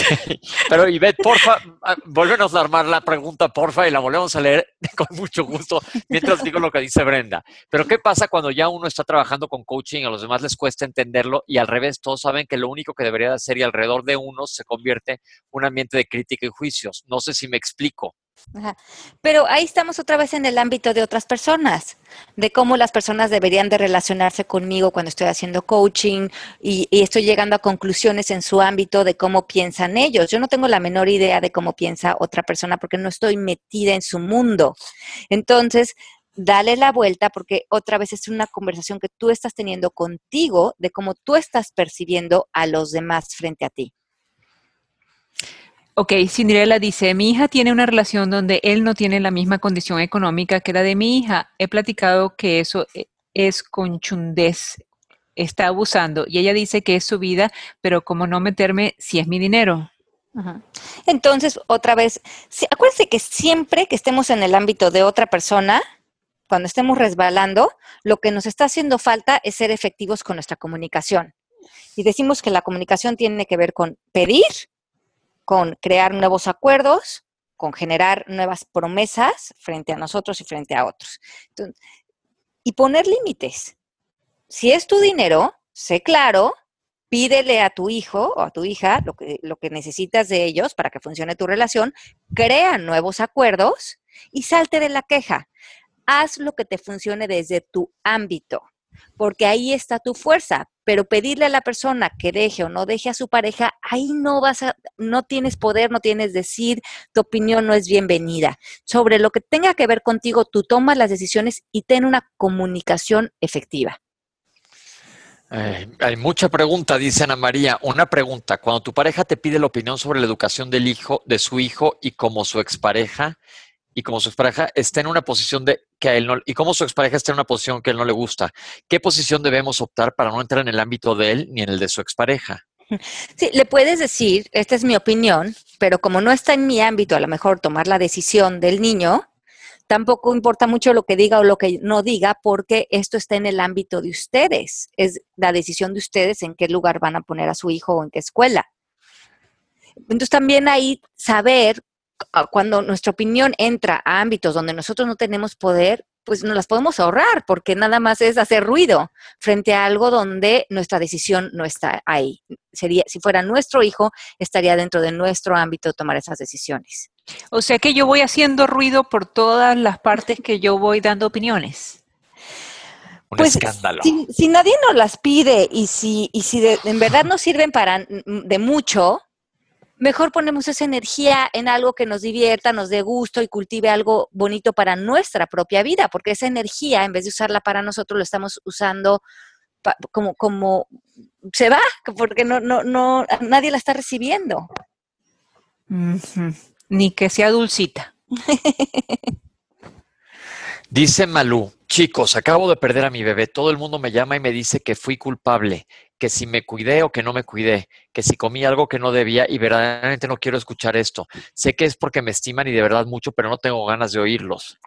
Pero Ivette, porfa, ah, vuélvenos a armar la pregunta, porfa, y la volvemos a leer con mucho gusto mientras digo lo que dice Brenda. Pero ¿qué pasa cuando ya uno está trabajando con coaching y a los demás les cuesta entenderlo y al revés, todos saben que lo único que debería hacer y alrededor de uno se convierte un ambiente de crítica y juicios? No sé si me explico. Pero ahí estamos otra vez en el ámbito de otras personas, de cómo las personas deberían de relacionarse conmigo cuando estoy haciendo coaching y, estoy llegando a conclusiones en su ámbito de cómo piensan ellos. Yo no tengo la menor idea de cómo piensa otra persona porque no estoy metida en su mundo. Entonces, dale la vuelta porque otra vez es una conversación que tú estás teniendo contigo de cómo tú estás percibiendo a los demás frente a ti. Ok, Cinderella dice, mi hija tiene una relación donde él no tiene la misma condición económica que la de mi hija. He platicado que eso e, es conchundez, está abusando. Y ella dice que es su vida, pero como no meterme si es mi dinero. Entonces, otra vez, acuérdense que siempre que estemos en el ámbito de otra persona, cuando estemos resbalando, lo que nos está haciendo falta es ser efectivos con nuestra comunicación. Y decimos que la comunicación tiene que ver con pedir, con crear nuevos acuerdos, con generar nuevas promesas frente a nosotros y frente a otros. y poner límites. Si es tu dinero, sé claro, pídele a tu hijo o a tu hija lo que, lo que necesitas de ellos para que funcione tu relación, crea nuevos acuerdos y salte de la queja. Haz lo que te funcione desde tu ámbito porque ahí está tu fuerza. Pero pedirle a la persona que deje o no deje a su pareja, ahí no vas a, no tienes poder, no tienes decir, tu opinión no es bienvenida. Sobre lo que tenga que ver contigo, tú tomas las decisiones y ten una comunicación efectiva. hay mucha pregunta, dice Ana María. Una pregunta, cuando tu pareja te pide la opinión sobre la educación del hijo, de su hijo y como su expareja, y como su expareja está en una posición de que a él no, y como su expareja está en una posición que a él no le gusta, ¿qué posición debemos optar para no entrar en el ámbito de él ni en el de su expareja? Sí, le puedes decir, esta es mi opinión, pero como no está en mi ámbito, a lo mejor tomar la decisión del niño, tampoco importa mucho lo que diga o lo que no diga, porque esto está en el ámbito de ustedes. Es la decisión de ustedes en qué lugar van a poner a su hijo o en qué escuela. Entonces también ahí saber cuando nuestra opinión entra a ámbitos donde nosotros no tenemos poder, pues nos las podemos ahorrar, porque nada más es hacer ruido frente a algo donde nuestra decisión no está ahí. Sería, si fuera nuestro hijo, estaría dentro de nuestro ámbito tomar esas decisiones. O sea que yo voy haciendo ruido por todas las partes que yo voy dando opiniones. Un pues, escándalo. Si, nadie nos las pide y si, y si en verdad no sirven para de mucho, mejor ponemos esa energía en algo que nos divierta, nos dé gusto y cultive algo bonito para nuestra propia vida, porque esa energía, en vez de usarla para nosotros, lo estamos usando como, como se va, porque no, no, no, nadie la está recibiendo. Ni que sea dulcita. Dice Malú, chicos, acabo de perder a mi bebé. Todo el mundo me llama y me dice que fui culpable que si me cuidé o que no me cuidé, que si comí algo que no debía y verdaderamente no quiero escuchar esto. Sé que es porque me estiman y de verdad mucho, pero no tengo ganas de oírlos.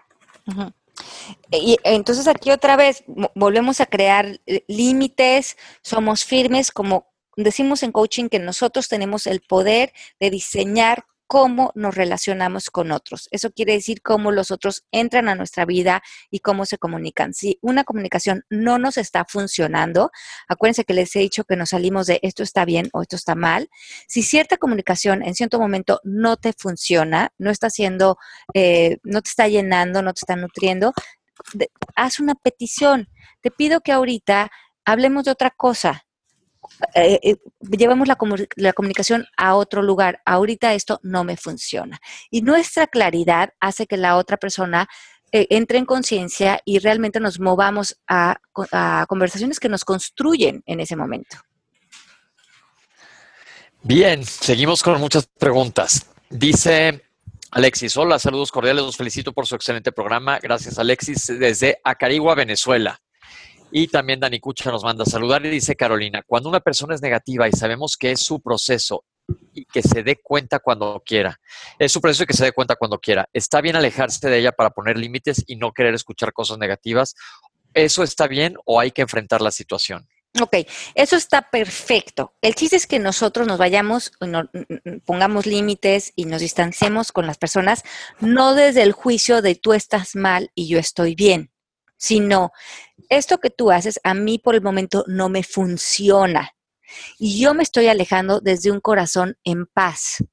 Y entonces aquí otra vez volvemos a crear límites, somos firmes, como decimos en coaching que nosotros tenemos el poder de diseñar cómo nos relacionamos con otros. Eso quiere decir cómo los otros entran a nuestra vida y cómo se comunican. Si una comunicación no nos está funcionando, acuérdense que les he dicho que nos salimos de esto está bien o esto está mal. Si cierta comunicación en cierto momento no te funciona, no está haciendo, eh, no te está llenando, no te está nutriendo, haz una petición. Te pido que ahorita hablemos de otra cosa eh, eh, llevamos la, la, comunicación a otro lugar. Ahorita esto no me funciona. Y nuestra claridad hace que la otra persona eh, entre en conciencia y realmente nos movamos a, a conversaciones que nos construyen en ese momento. Bien, seguimos con muchas preguntas. Dice Alexis, hola, saludos cordiales, los felicito por su excelente programa. Gracias, Alexis, desde Acarigua, Venezuela. Y también Dani Cucha nos manda a saludar y dice Carolina, cuando una persona es negativa y sabemos que es su proceso y que se dé cuenta cuando quiera, es su proceso y que se dé cuenta cuando quiera, ¿está bien alejarse de ella para poner límites y no querer escuchar cosas negativas? ¿Eso está bien o hay que enfrentar la situación? Ok, eso está perfecto. El chiste es que nosotros nos vayamos, pongamos límites y nos distanciemos con las personas, no desde el juicio de tú estás mal y yo estoy bien, sino esto que tú haces a mí por el momento no me funciona. Y yo me estoy alejando desde un corazón en paz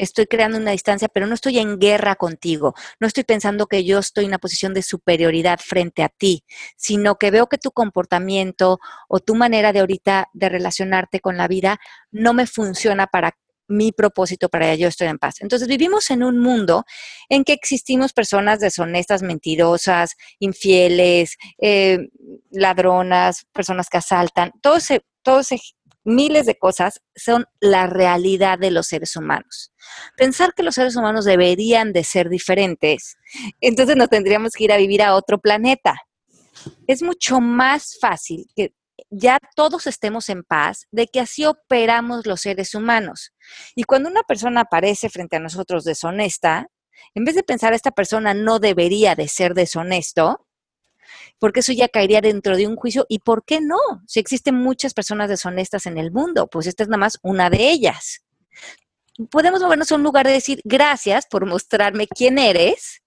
estoy creando una distancia, pero no estoy en guerra contigo, no estoy pensando que yo estoy en una posición de superioridad frente a ti, sino que veo que tu comportamiento o tu manera de ahorita de relacionarte con la vida no me funciona para mi propósito para yo estoy en paz. Entonces vivimos en un mundo en que existimos personas deshonestas, mentirosas, infieles, eh, ladronas, personas que asaltan, todo miles de cosas son la realidad de los seres humanos. Pensar que los seres humanos deberían de ser diferentes, entonces nos tendríamos que ir a vivir a otro planeta. Es mucho más fácil que ya todos estemos en paz, de que así operamos los seres humanos. Y cuando una persona aparece frente a nosotros deshonesta, en vez de pensar esta persona no debería de ser deshonesto, porque eso ya caería dentro de un juicio. ¿Y por qué no? Si existen muchas personas deshonestas en el mundo, pues esta es nada más una de ellas. Podemos movernos a un lugar de decir, gracias por mostrarme quién eres,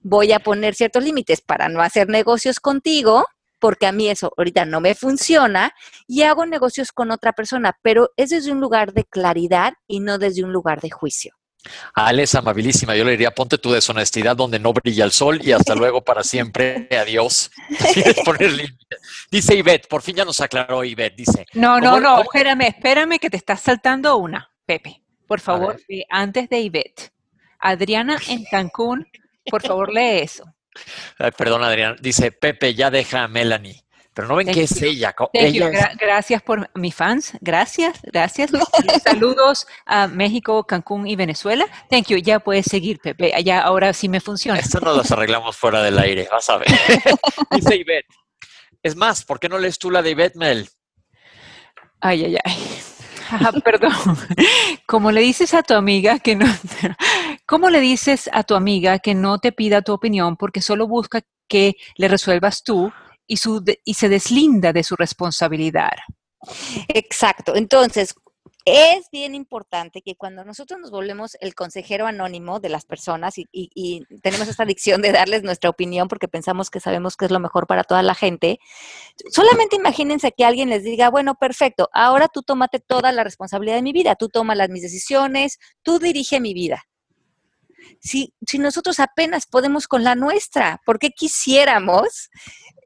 voy a poner ciertos límites para no hacer negocios contigo, porque a mí eso ahorita no me funciona, y hago negocios con otra persona, pero es desde un lugar de claridad y no desde un lugar de juicio. Ale es amabilísima. Yo le diría, ponte tu deshonestidad donde no brilla el sol y hasta luego para siempre. Adiós. Dice Ivette, por fin ya nos aclaró Ivette. Dice. No, no, no, espérame, espérame que te estás saltando una, Pepe. Por favor, antes de Ivette. Adriana en Cancún, por favor, lee eso. Perdón, Adriana. Dice, Pepe, ya deja a Melanie. Pero no ven que es ella. gracias por mis fans. Gracias, gracias. Saludos a México, Cancún y Venezuela. Thank you. Ya puedes seguir, Pepe. Ya ahora sí me funciona. Esto nos lo arreglamos fuera del aire. Vas a ver. Dice Ivette. Es más, ¿por qué no lees tú la de Ivette Mel? Ay, ay, ay. Ah, perdón. Como le dices a tu amiga que no, ¿cómo le dices a tu amiga que no te pida tu opinión porque solo busca que le resuelvas tú y, se deslinda de su responsabilidad. Exacto. Entonces, es bien importante que cuando nosotros nos volvemos el consejero anónimo de las personas y, tenemos esta adicción de darles nuestra opinión porque pensamos que sabemos que es lo mejor para toda la gente, solamente imagínense que alguien les diga, bueno, perfecto, ahora tú tómate toda la responsabilidad de mi vida, tú tomas las mis decisiones, tú dirige mi vida. Si, nosotros apenas podemos con la nuestra, ¿por qué quisiéramos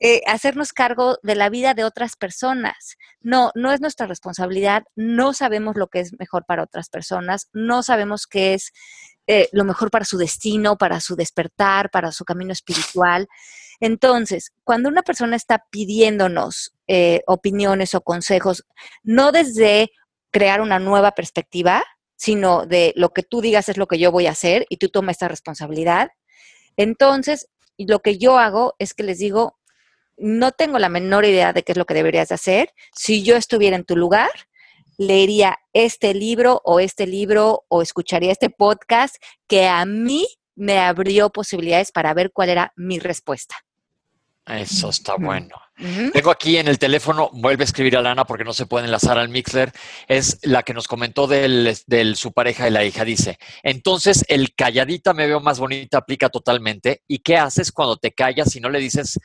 eh, hacernos cargo de la vida de otras personas. No, no es nuestra responsabilidad, no sabemos lo que es mejor para otras personas, no sabemos qué es eh, lo mejor para su destino, para su despertar, para su camino espiritual. Entonces, cuando una persona está pidiéndonos eh, opiniones o consejos, no desde crear una nueva perspectiva, sino de lo que tú digas es lo que yo voy a hacer y tú toma esta responsabilidad. Entonces, lo que yo hago es que les digo, no tengo la menor idea de qué es lo que deberías hacer. Si yo estuviera en tu lugar, leería este libro o este libro o escucharía este podcast que a mí me abrió posibilidades para ver cuál era mi respuesta. Eso está bueno. Tengo aquí en el teléfono, vuelve a escribir a Lana porque no se puede enlazar al Mixler, es la que nos comentó del, del, su pareja y la hija. Dice, entonces el calladita me veo más bonita aplica totalmente. ¿Y qué haces cuando te callas y no le dices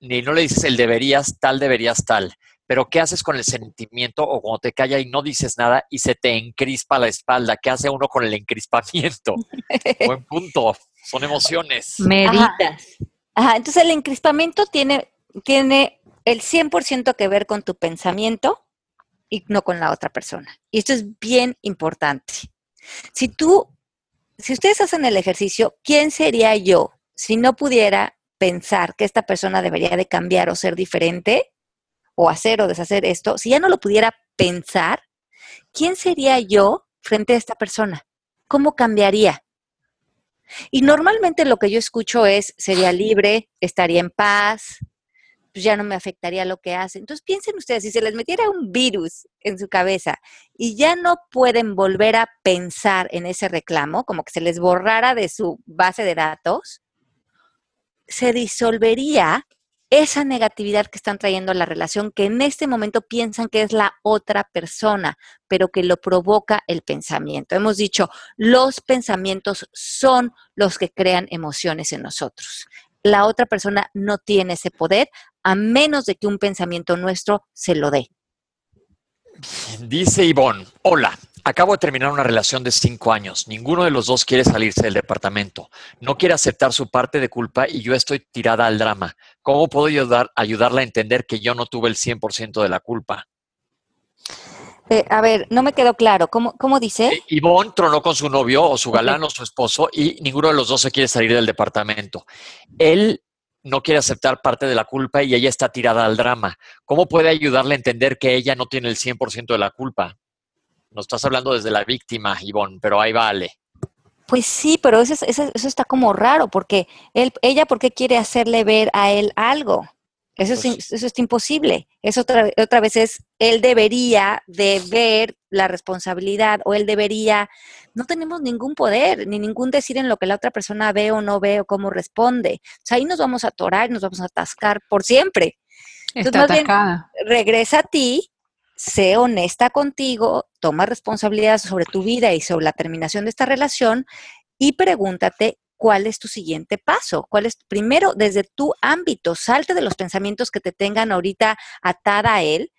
ni no le dices el deberías, tal, deberías, tal. Pero ¿qué haces con el sentimiento o cuando te calla y no dices nada y se te encrispa la espalda? ¿Qué hace uno con el encrispamiento? Buen punto. Son emociones. Meditas. Ajá. Entonces el encrispamiento tiene, tiene el 100% que ver con tu pensamiento y no con la otra persona. Y esto es bien importante. Si tú, si ustedes hacen el ejercicio, ¿quién sería yo si no pudiera pensar que esta persona debería de cambiar o ser diferente, o hacer o deshacer esto, si ya no lo pudiera pensar, ¿quién sería yo frente a esta persona? ¿Cómo cambiaría? Y normalmente lo que yo escucho es, sería libre, estaría en paz, pues ya no me afectaría lo que hace. Entonces piensen ustedes, si se les metiera un virus en su cabeza y ya no pueden volver a pensar en ese reclamo, como que se les borrara de su base de datos, se disolvería esa negatividad que están trayendo a la relación, que en este momento piensan que es la otra persona, pero que lo provoca el pensamiento. Hemos dicho, los pensamientos son los que crean emociones en nosotros. La otra persona no tiene ese poder a menos de que un pensamiento nuestro se lo dé. Dice Ivonne, hola, acabo de terminar una relación de cinco años. Ninguno de los dos quiere salirse del departamento. No quiere aceptar su parte de culpa y yo estoy tirada al drama. ¿Cómo puedo ayudar, ayudarla a entender que yo no tuve el 100% de la culpa? Eh, a ver, no me quedó claro. ¿Cómo, cómo dice? Eh, Ivonne tronó con su novio o su galán o su esposo y ninguno de los dos se quiere salir del departamento. Él no quiere aceptar parte de la culpa y ella está tirada al drama. ¿Cómo puede ayudarle a entender que ella no tiene el 100% de la culpa? Nos estás hablando desde la víctima, Ivonne, pero ahí vale. Pues sí, pero eso, eso, está como raro, porque él, ella, ¿por qué quiere hacerle ver a él algo? Eso, es, pues eso es imposible. Eso otra, otra vez es, él debería de ver la responsabilidad o él debería, no tenemos ningún poder ni ningún decir en lo que la otra persona ve o no ve o cómo responde. O sea, ahí nos vamos a atorar y nos vamos a atascar por siempre. Está atacada. regresa a ti, sé honesta contigo, toma responsabilidad sobre tu vida y sobre la terminación de esta relación y pregúntate cuál es tu siguiente paso, cuál es primero desde tu ámbito, salte de los pensamientos que te tengan ahorita atada a él,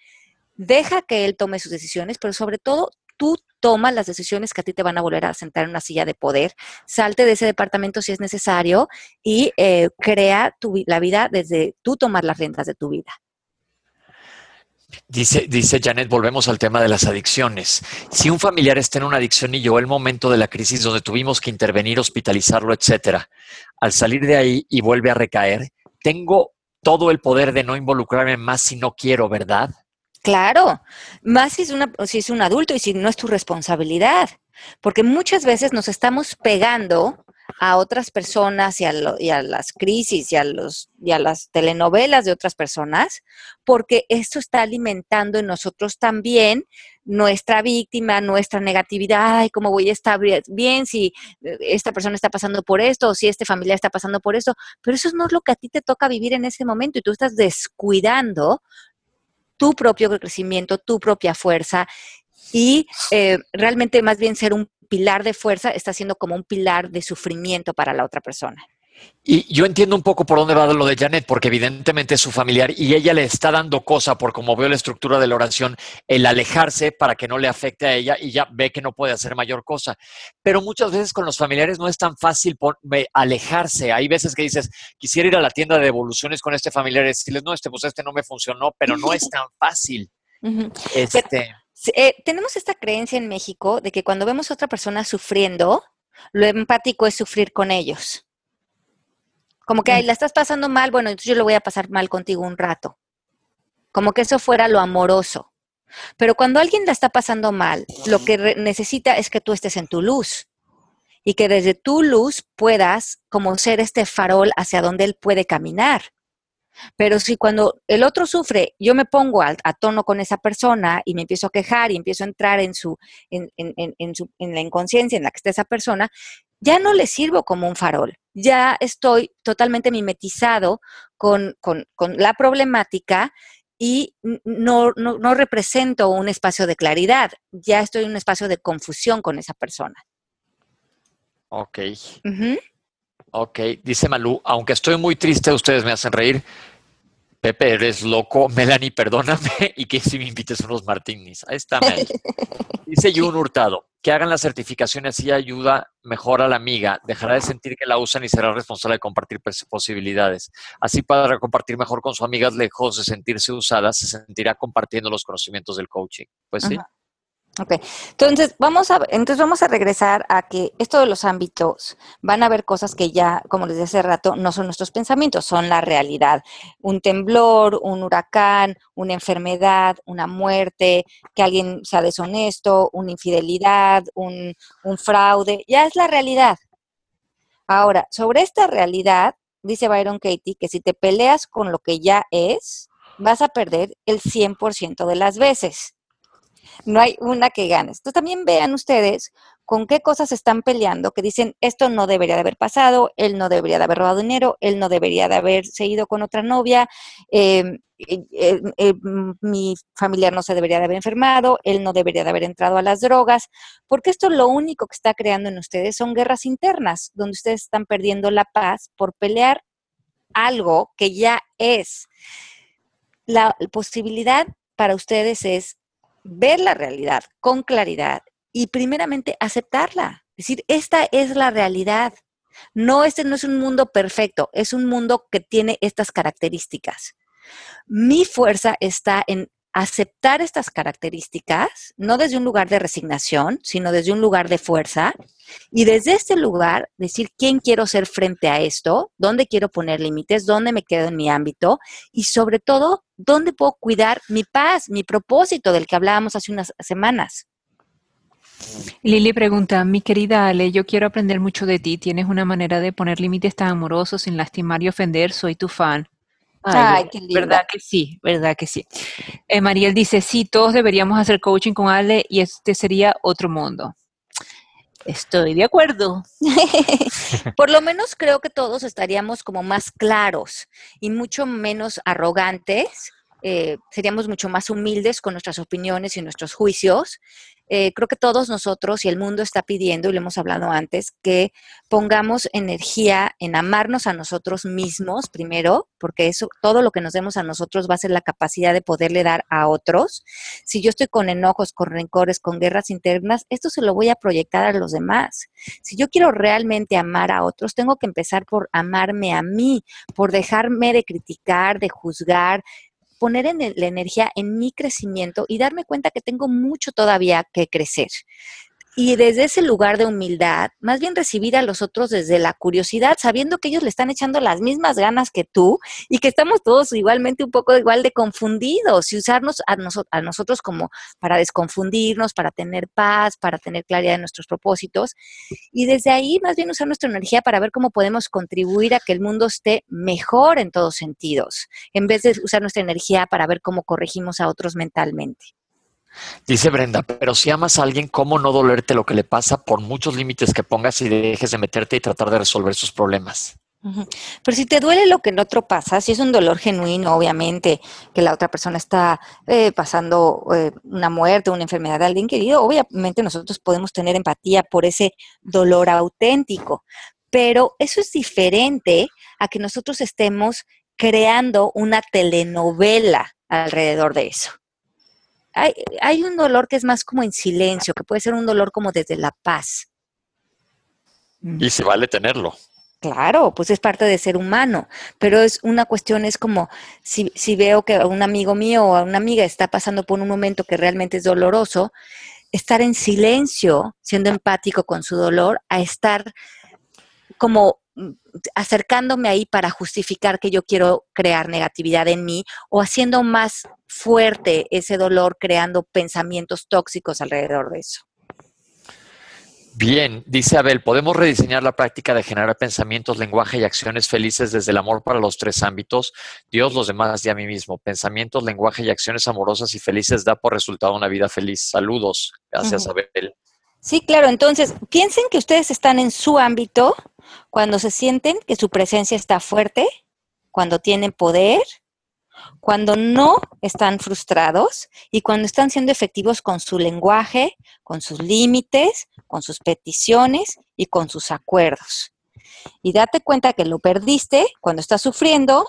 deja que él tome sus decisiones, pero sobre todo tú tomas las decisiones que a ti te van a volver a sentar en una silla de poder, salte de ese departamento si es necesario y eh, crea tu, la vida desde tú tomar las riendas de tu vida. Dice, dice Janet, volvemos al tema de las adicciones. Si un familiar está en una adicción y llegó el momento de la crisis donde tuvimos que intervenir, hospitalizarlo, etcétera, al salir de ahí y vuelve a recaer, tengo todo el poder de no involucrarme más si no quiero, ¿verdad? Claro, más si es, una, si es un adulto y si no es tu responsabilidad, porque muchas veces nos estamos pegando a otras personas y a, las crisis y a, los, y a las telenovelas de otras personas, porque esto está alimentando en nosotros también nuestra víctima, nuestra negatividad, ay, ¿cómo voy a estar bien si eh, esta persona está pasando por esto o si este familiar está pasando por esto? Pero eso no es lo que a ti te toca vivir en ese momento y tú estás descuidando tu propio crecimiento, tu propia fuerza y eh, realmente más bien ser un pilar de fuerza está siendo como un pilar de sufrimiento para la otra persona. Y yo entiendo un poco por dónde va lo de Janet, porque evidentemente es su familiar y ella le está dando cosa por como veo la estructura de la oración, el alejarse para que no le afecte a ella y ya ve que no puede hacer mayor cosa. Pero muchas veces con los familiares no es tan fácil alejarse. Hay veces que dices, quisiera ir a la tienda de devoluciones con este familiar y decirles, no, este, pues este no me funcionó, pero no es tan fácil. Este. Eh, tenemos esta creencia en México de que cuando vemos a otra persona sufriendo, lo empático es sufrir con ellos. Como que, la estás pasando mal, bueno, entonces yo lo voy a pasar mal contigo un rato. Como que eso fuera lo amoroso. Pero cuando alguien la está pasando mal, lo que necesita es que tú estés en tu luz y que desde tu luz puedas como ser este farol hacia donde él puede caminar. Pero si cuando el otro sufre, yo me pongo a, tono con esa persona y me empiezo a quejar y empiezo a entrar en, su, en, en, la inconsciencia en la que está esa persona, ya no le sirvo como un farol. Ya estoy totalmente mimetizado con, la problemática y no, no, represento un espacio de claridad. Ya estoy en un espacio de confusión con esa persona. Ok. Ok, dice Malú, aunque estoy muy triste, ustedes me hacen reír. Pepe, eres loco. Melanie, perdóname. Y que si me invites unos martinis. Ahí está, Dice Jun Hurtado, que hagan las certificaciones y ayuda mejor a la amiga. Dejará de sentir que la usan y será responsable de compartir posibilidades. Así para compartir mejor con su amiga, lejos de sentirse usada, se sentirá compartiendo los conocimientos del coaching. Pues sí. Ok, entonces vamos a entonces vamos a regresar a que esto de los ámbitos van a haber cosas que ya, como les decía hace rato, no son nuestros pensamientos, son la realidad. Un temblor, un huracán, una enfermedad, una muerte, que alguien sea deshonesto, una infidelidad, un, un fraude, ya es la realidad. Ahora, sobre esta realidad, dice Byron Katie que si te peleas con lo que ya es, vas a perder el 100% de las veces no hay una que ganes. Entonces también vean ustedes con qué cosas están peleando, que dicen, esto no debería de haber pasado, él no debería de haber robado dinero, él no debería de haberse ido con otra novia, em, eh, eh, mi familiar no se debería de haber enfermado, él no debería de haber entrado a las drogas, porque esto lo único que está creando en ustedes son guerras internas, donde ustedes están perdiendo la paz por pelear algo que ya es. La posibilidad para ustedes es ver la realidad con claridad y primeramente aceptarla. Es decir, esta es la realidad. No, este no es un mundo perfecto, es un mundo que tiene estas características. Mi fuerza está en aceptar estas características, no desde un lugar de resignación, sino desde un lugar de fuerza, y desde este lugar decir quién quiero ser frente a esto, dónde quiero poner límites, dónde me quedo en mi ámbito, y sobre todo, dónde puedo cuidar mi paz, mi propósito del que hablábamos hace unas semanas. Lili pregunta, mi querida Ale, yo quiero aprender mucho de ti. ¿Tienes una manera de poner límites tan amorosos sin lastimar y ofender? Soy tu fan. Ay, qué ¿Verdad que sí? ¿Verdad que sí? Eh, Mariel dice, sí, todos deberíamos hacer coaching con Ale y este sería otro mundo. Estoy de acuerdo. Por lo menos creo que todos estaríamos como más claros y mucho menos arrogantes. Eh, seríamos mucho más humildes con nuestras opiniones y nuestros juicios eh, creo que todos nosotros y el mundo está pidiendo, y lo hemos hablado antes, que pongamos energía en amarnos a nosotros mismos primero, porque eso, todo lo que nos demos a nosotros va a ser la capacidad de poderle dar a otros. Si yo estoy con enojos, con rencores, con guerras internas, esto se lo voy a proyectar a los demás. Si yo quiero realmente amar a otros, tengo que empezar por amarme a mí, por dejarme de criticar, de juzgar, poner en la energía en mi crecimiento y darme cuenta que tengo mucho todavía que crecer y desde ese lugar de humildad, más bien recibir a los otros desde la curiosidad, sabiendo que ellos le están echando las mismas ganas que tú y que estamos todos igualmente un poco igual de confundidos y usarnos a, a nosotros como para desconfundirnos, para tener paz, para tener claridad en nuestros propósitos y desde ahí más bien usar nuestra energía para ver cómo podemos contribuir a que el mundo esté mejor en todos sentidos, en vez de usar nuestra energía para ver cómo corregimos a otros mentalmente. Dice Brenda, pero si amas a alguien, ¿cómo no dolerte lo que le pasa por muchos límites que pongas y dejes de meterte y tratar de resolver sus problemas? Pero si te duele lo que el otro pasa, si es un dolor genuino, obviamente, que la otra persona está eh, pasando eh, una muerte, una enfermedad de alguien querido, obviamente nosotros podemos tener empatía por ese dolor auténtico. Pero eso es diferente a que nosotros estemos creando una telenovela alrededor de eso hay, un dolor que es más como en silencio, que puede ser un dolor como desde la paz. Y se vale tenerlo. Claro, pues es parte de ser humano, pero es una cuestión, es como si, si veo que un amigo mío o una amiga está pasando por un momento que realmente es doloroso, estar en silencio, siendo empático con su dolor, a estar como acercándome ahí para justificar que yo quiero crear negatividad en mí o haciendo más fuerte ese dolor creando pensamientos tóxicos alrededor de eso. Bien, dice Abel, podemos rediseñar la práctica de generar pensamientos, lenguaje y acciones felices desde el amor para los tres ámbitos, Dios, los demás y a mí mismo. Pensamientos, lenguaje y acciones amorosas y felices da por resultado una vida feliz. Saludos. Gracias, Abel. Sí, claro. Entonces, piensen que ustedes están en su ámbito cuando se sienten que su presencia está fuerte, cuando tienen poder, cuando no están frustrados y cuando están siendo efectivos con su lenguaje, con sus límites, con sus peticiones y con sus acuerdos. Y date cuenta que lo perdiste cuando estás sufriendo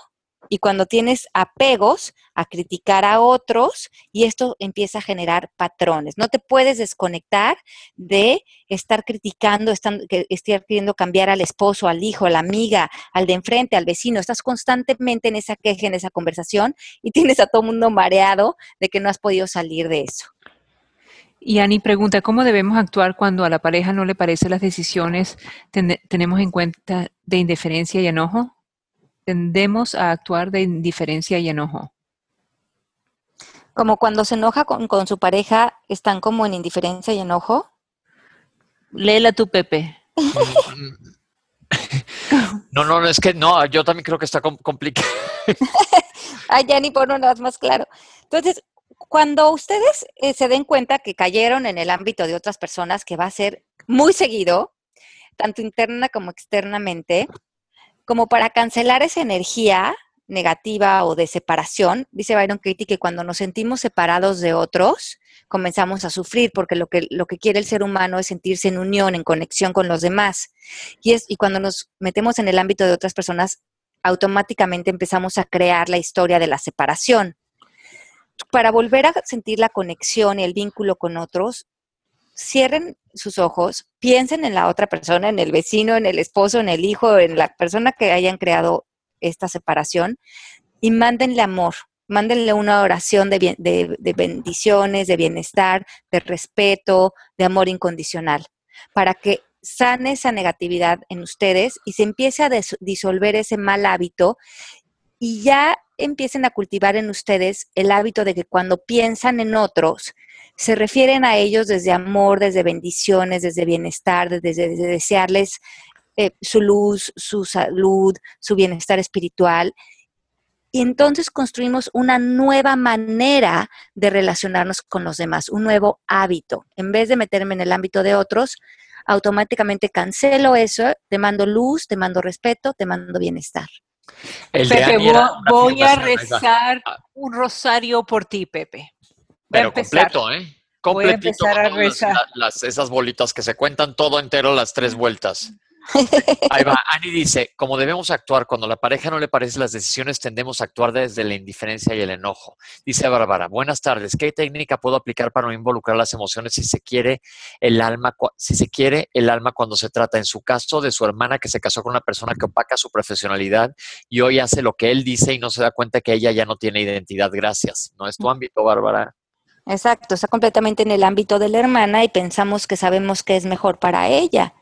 y cuando tienes apegos a criticar a otros y esto empieza a generar patrones. No te puedes desconectar de estar criticando, estar, queriendo cambiar al esposo, al hijo, a la amiga, al de enfrente, al vecino. Estás constantemente en esa queja, en esa conversación y tienes a todo mundo mareado de que no has podido salir de eso. Y Ani pregunta, ¿cómo debemos actuar cuando a la pareja no le parecen las decisiones? ¿Tenemos en cuenta de indiferencia y enojo? Tendemos a actuar de indiferencia y enojo. Como cuando se enoja con, con su pareja, ¿están como en indiferencia y enojo? Léela tú, Pepe. No, no, es que no, yo también creo que está complicado. Ay, ya ni por nada más claro. Entonces, cuando ustedes eh, se den cuenta que cayeron en el ámbito de otras personas, que va a ser muy seguido, tanto interna como externamente, como para cancelar esa energía negativa o de separación, dice Byron Katie que cuando nos sentimos separados de otros, comenzamos a sufrir porque lo que, lo que quiere el ser humano es sentirse en unión, en conexión con los demás. Y, es, y cuando nos metemos en el ámbito de otras personas, automáticamente empezamos a crear la historia de la separación. Para volver a sentir la conexión y el vínculo con otros, cierren sus ojos, piensen en la otra persona, en el vecino, en el esposo, en el hijo, en la persona que hayan creado esta separación y mándenle amor, mándenle una oración de, de, bendiciones, de bienestar, de respeto, de amor incondicional, para que sane esa negatividad en ustedes y se empiece a disolver ese mal hábito y ya empiecen a cultivar en ustedes el hábito de que cuando piensan en otros, se refieren a ellos desde amor, desde bendiciones, desde bienestar, desde, desde desearles eh, su luz, su salud, su bienestar espiritual. Y entonces construimos una nueva manera de relacionarnos con los demás, un nuevo hábito. En vez de meterme en el ámbito de otros, automáticamente cancelo eso, te mando luz, te mando respeto, te mando bienestar. Pepe, voy a rezar ah. un rosario por ti, Pepe. Pero completo, ¿eh? Completito. Voy a empezar a rezar. esas bolitas que se cuentan todo entero las tres vueltas. Ahí va. Ani dice, como debemos actuar cuando la pareja no le parecen las decisiones, tendemos a actuar desde la indiferencia y el enojo. Dice Bárbara, buenas tardes. ¿Qué técnica puedo aplicar para no involucrar las emociones si se quiere el alma, si se quiere el alma cuando se trata, en su caso, de su hermana que se casó con una persona que opaca su profesionalidad y hoy hace lo que él dice y no se da cuenta que ella ya no tiene identidad? Gracias. No es tu ámbito, Bárbara. Exacto, está completamente en el ámbito de la hermana y pensamos que sabemos que es mejor para ella.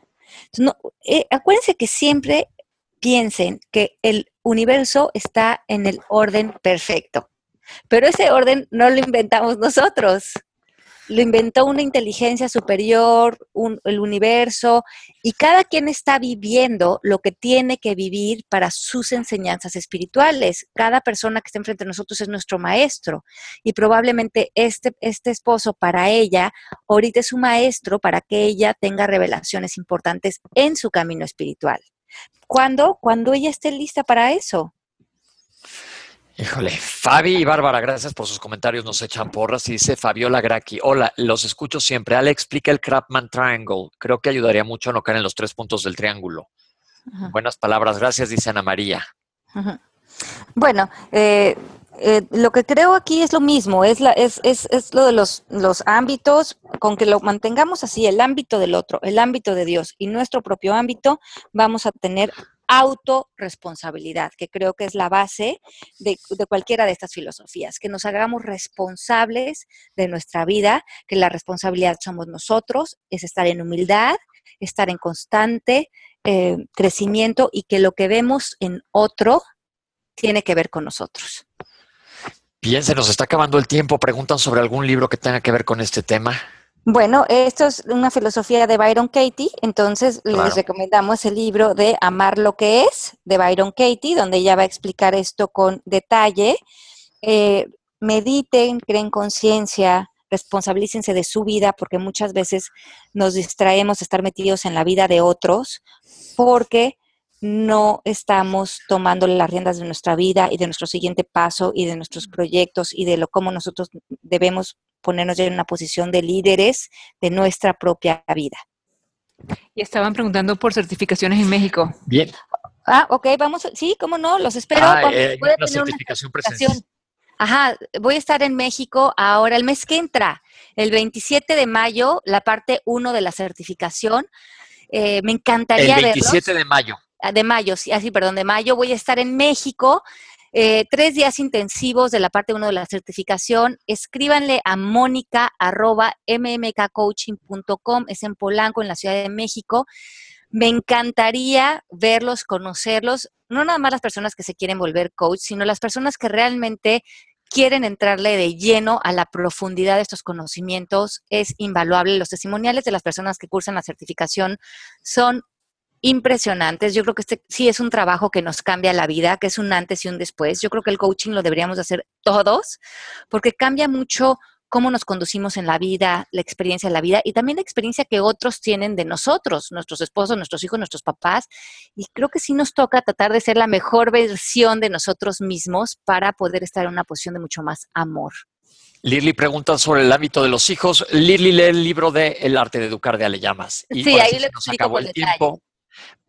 No, eh, acuérdense que siempre piensen que el universo está en el orden perfecto, pero ese orden no lo inventamos nosotros lo inventó una inteligencia superior, el universo, y cada quien está viviendo lo que tiene que vivir para sus enseñanzas espirituales. Cada persona que está enfrente de nosotros es nuestro maestro, y probablemente este, este esposo para ella, ahorita es su maestro para que ella tenga revelaciones importantes en su camino espiritual. ¿Cuándo? Cuando ella esté lista para eso. Híjole, Fabi y Bárbara, gracias por sus comentarios. Nos echan porras y dice Fabiola Graki. Hola, los escucho siempre. Ale explica el Krapman Triangle. Creo que ayudaría mucho a no caer en los tres puntos del triángulo. Buenas palabras, gracias, dice Ana María. Bueno, eh, eh, lo que creo aquí es lo mismo, es, la, es, es, es lo de los, los ámbitos, con que lo mantengamos así, el ámbito del otro, el ámbito de Dios y nuestro propio ámbito, vamos a tener autorresponsabilidad, que creo que es la base de, cualquiera de estas filosofías, que nos hagamos responsables de nuestra vida, que la responsabilidad somos nosotros, es estar en humildad, estar en constante eh, crecimiento y que lo que vemos en otro tiene que ver con nosotros. Bien, se nos está acabando el tiempo. Preguntan sobre algún libro que tenga que ver con este tema. Bueno, esto es una filosofía de Byron Katie, entonces les recomendamos el libro de Amar lo que es, de Byron Katie, donde ella va a explicar esto con detalle. Eh, mediten, creen conciencia, responsabilícense de su vida, porque muchas veces nos distraemos de estar metidos en la vida de otros, porque no estamos tomando las riendas de nuestra vida y de nuestro siguiente paso y de nuestros proyectos y de lo cómo nosotros debemos ponernos ya en una posición de líderes de nuestra propia vida. Y estaban preguntando por certificaciones en México. Bien. Ah, ok, vamos, sí, cómo no, los espero. Ah, eh, una certificación presencial. Ajá, voy a estar en México ahora, el mes que entra, el 27 de mayo, la parte 1 de la certificación. Eh, me encantaría El 27 de mayo. Ah, de mayo, sí, así, perdón, de mayo voy a estar en México Eh, tres días intensivos de la parte 1 de la certificación. Escríbanle a mónica arroba mmkcoaching.com, es en Polanco, en la Ciudad de México. Me encantaría verlos, conocerlos, no nada más las personas que se quieren volver coach, sino las personas que realmente quieren entrarle de lleno a la profundidad de estos conocimientos. Es invaluable. Los testimoniales de las personas que cursan la certificación son impresionantes. Yo creo que este sí es un trabajo que nos cambia la vida, que es un antes y un después. Yo creo que el coaching lo deberíamos hacer todos, porque cambia mucho cómo nos conducimos en la vida, la experiencia de la vida y también la experiencia que otros tienen de nosotros, nuestros esposos, nuestros hijos, nuestros papás. Y creo que sí nos toca tratar de ser la mejor versión de nosotros mismos para poder estar en una posición de mucho más amor. Lirly pregunta sobre el ámbito de los hijos. Lirly lee el libro de El arte de educar de Ale Llamas. Y sí, ahí le nos acabó el tiempo.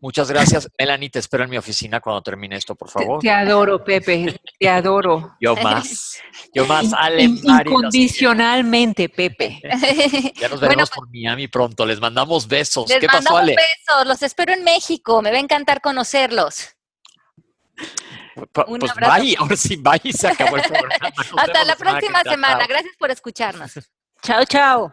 Muchas gracias. Melanie, te espero en mi oficina cuando termine esto, por favor. Te, adoro, Pepe, te adoro. Yo más. Yo más, Ale. Incondicionalmente, Pepe. Ya nos veremos por Miami pronto. Les mandamos besos. Les mandamos besos. Los espero en México. Me va a encantar conocerlos. Pues, pues bye, ahora sí, bye, se acabó el programa. Hasta la próxima semana. Gracias por escucharnos. chao, chao.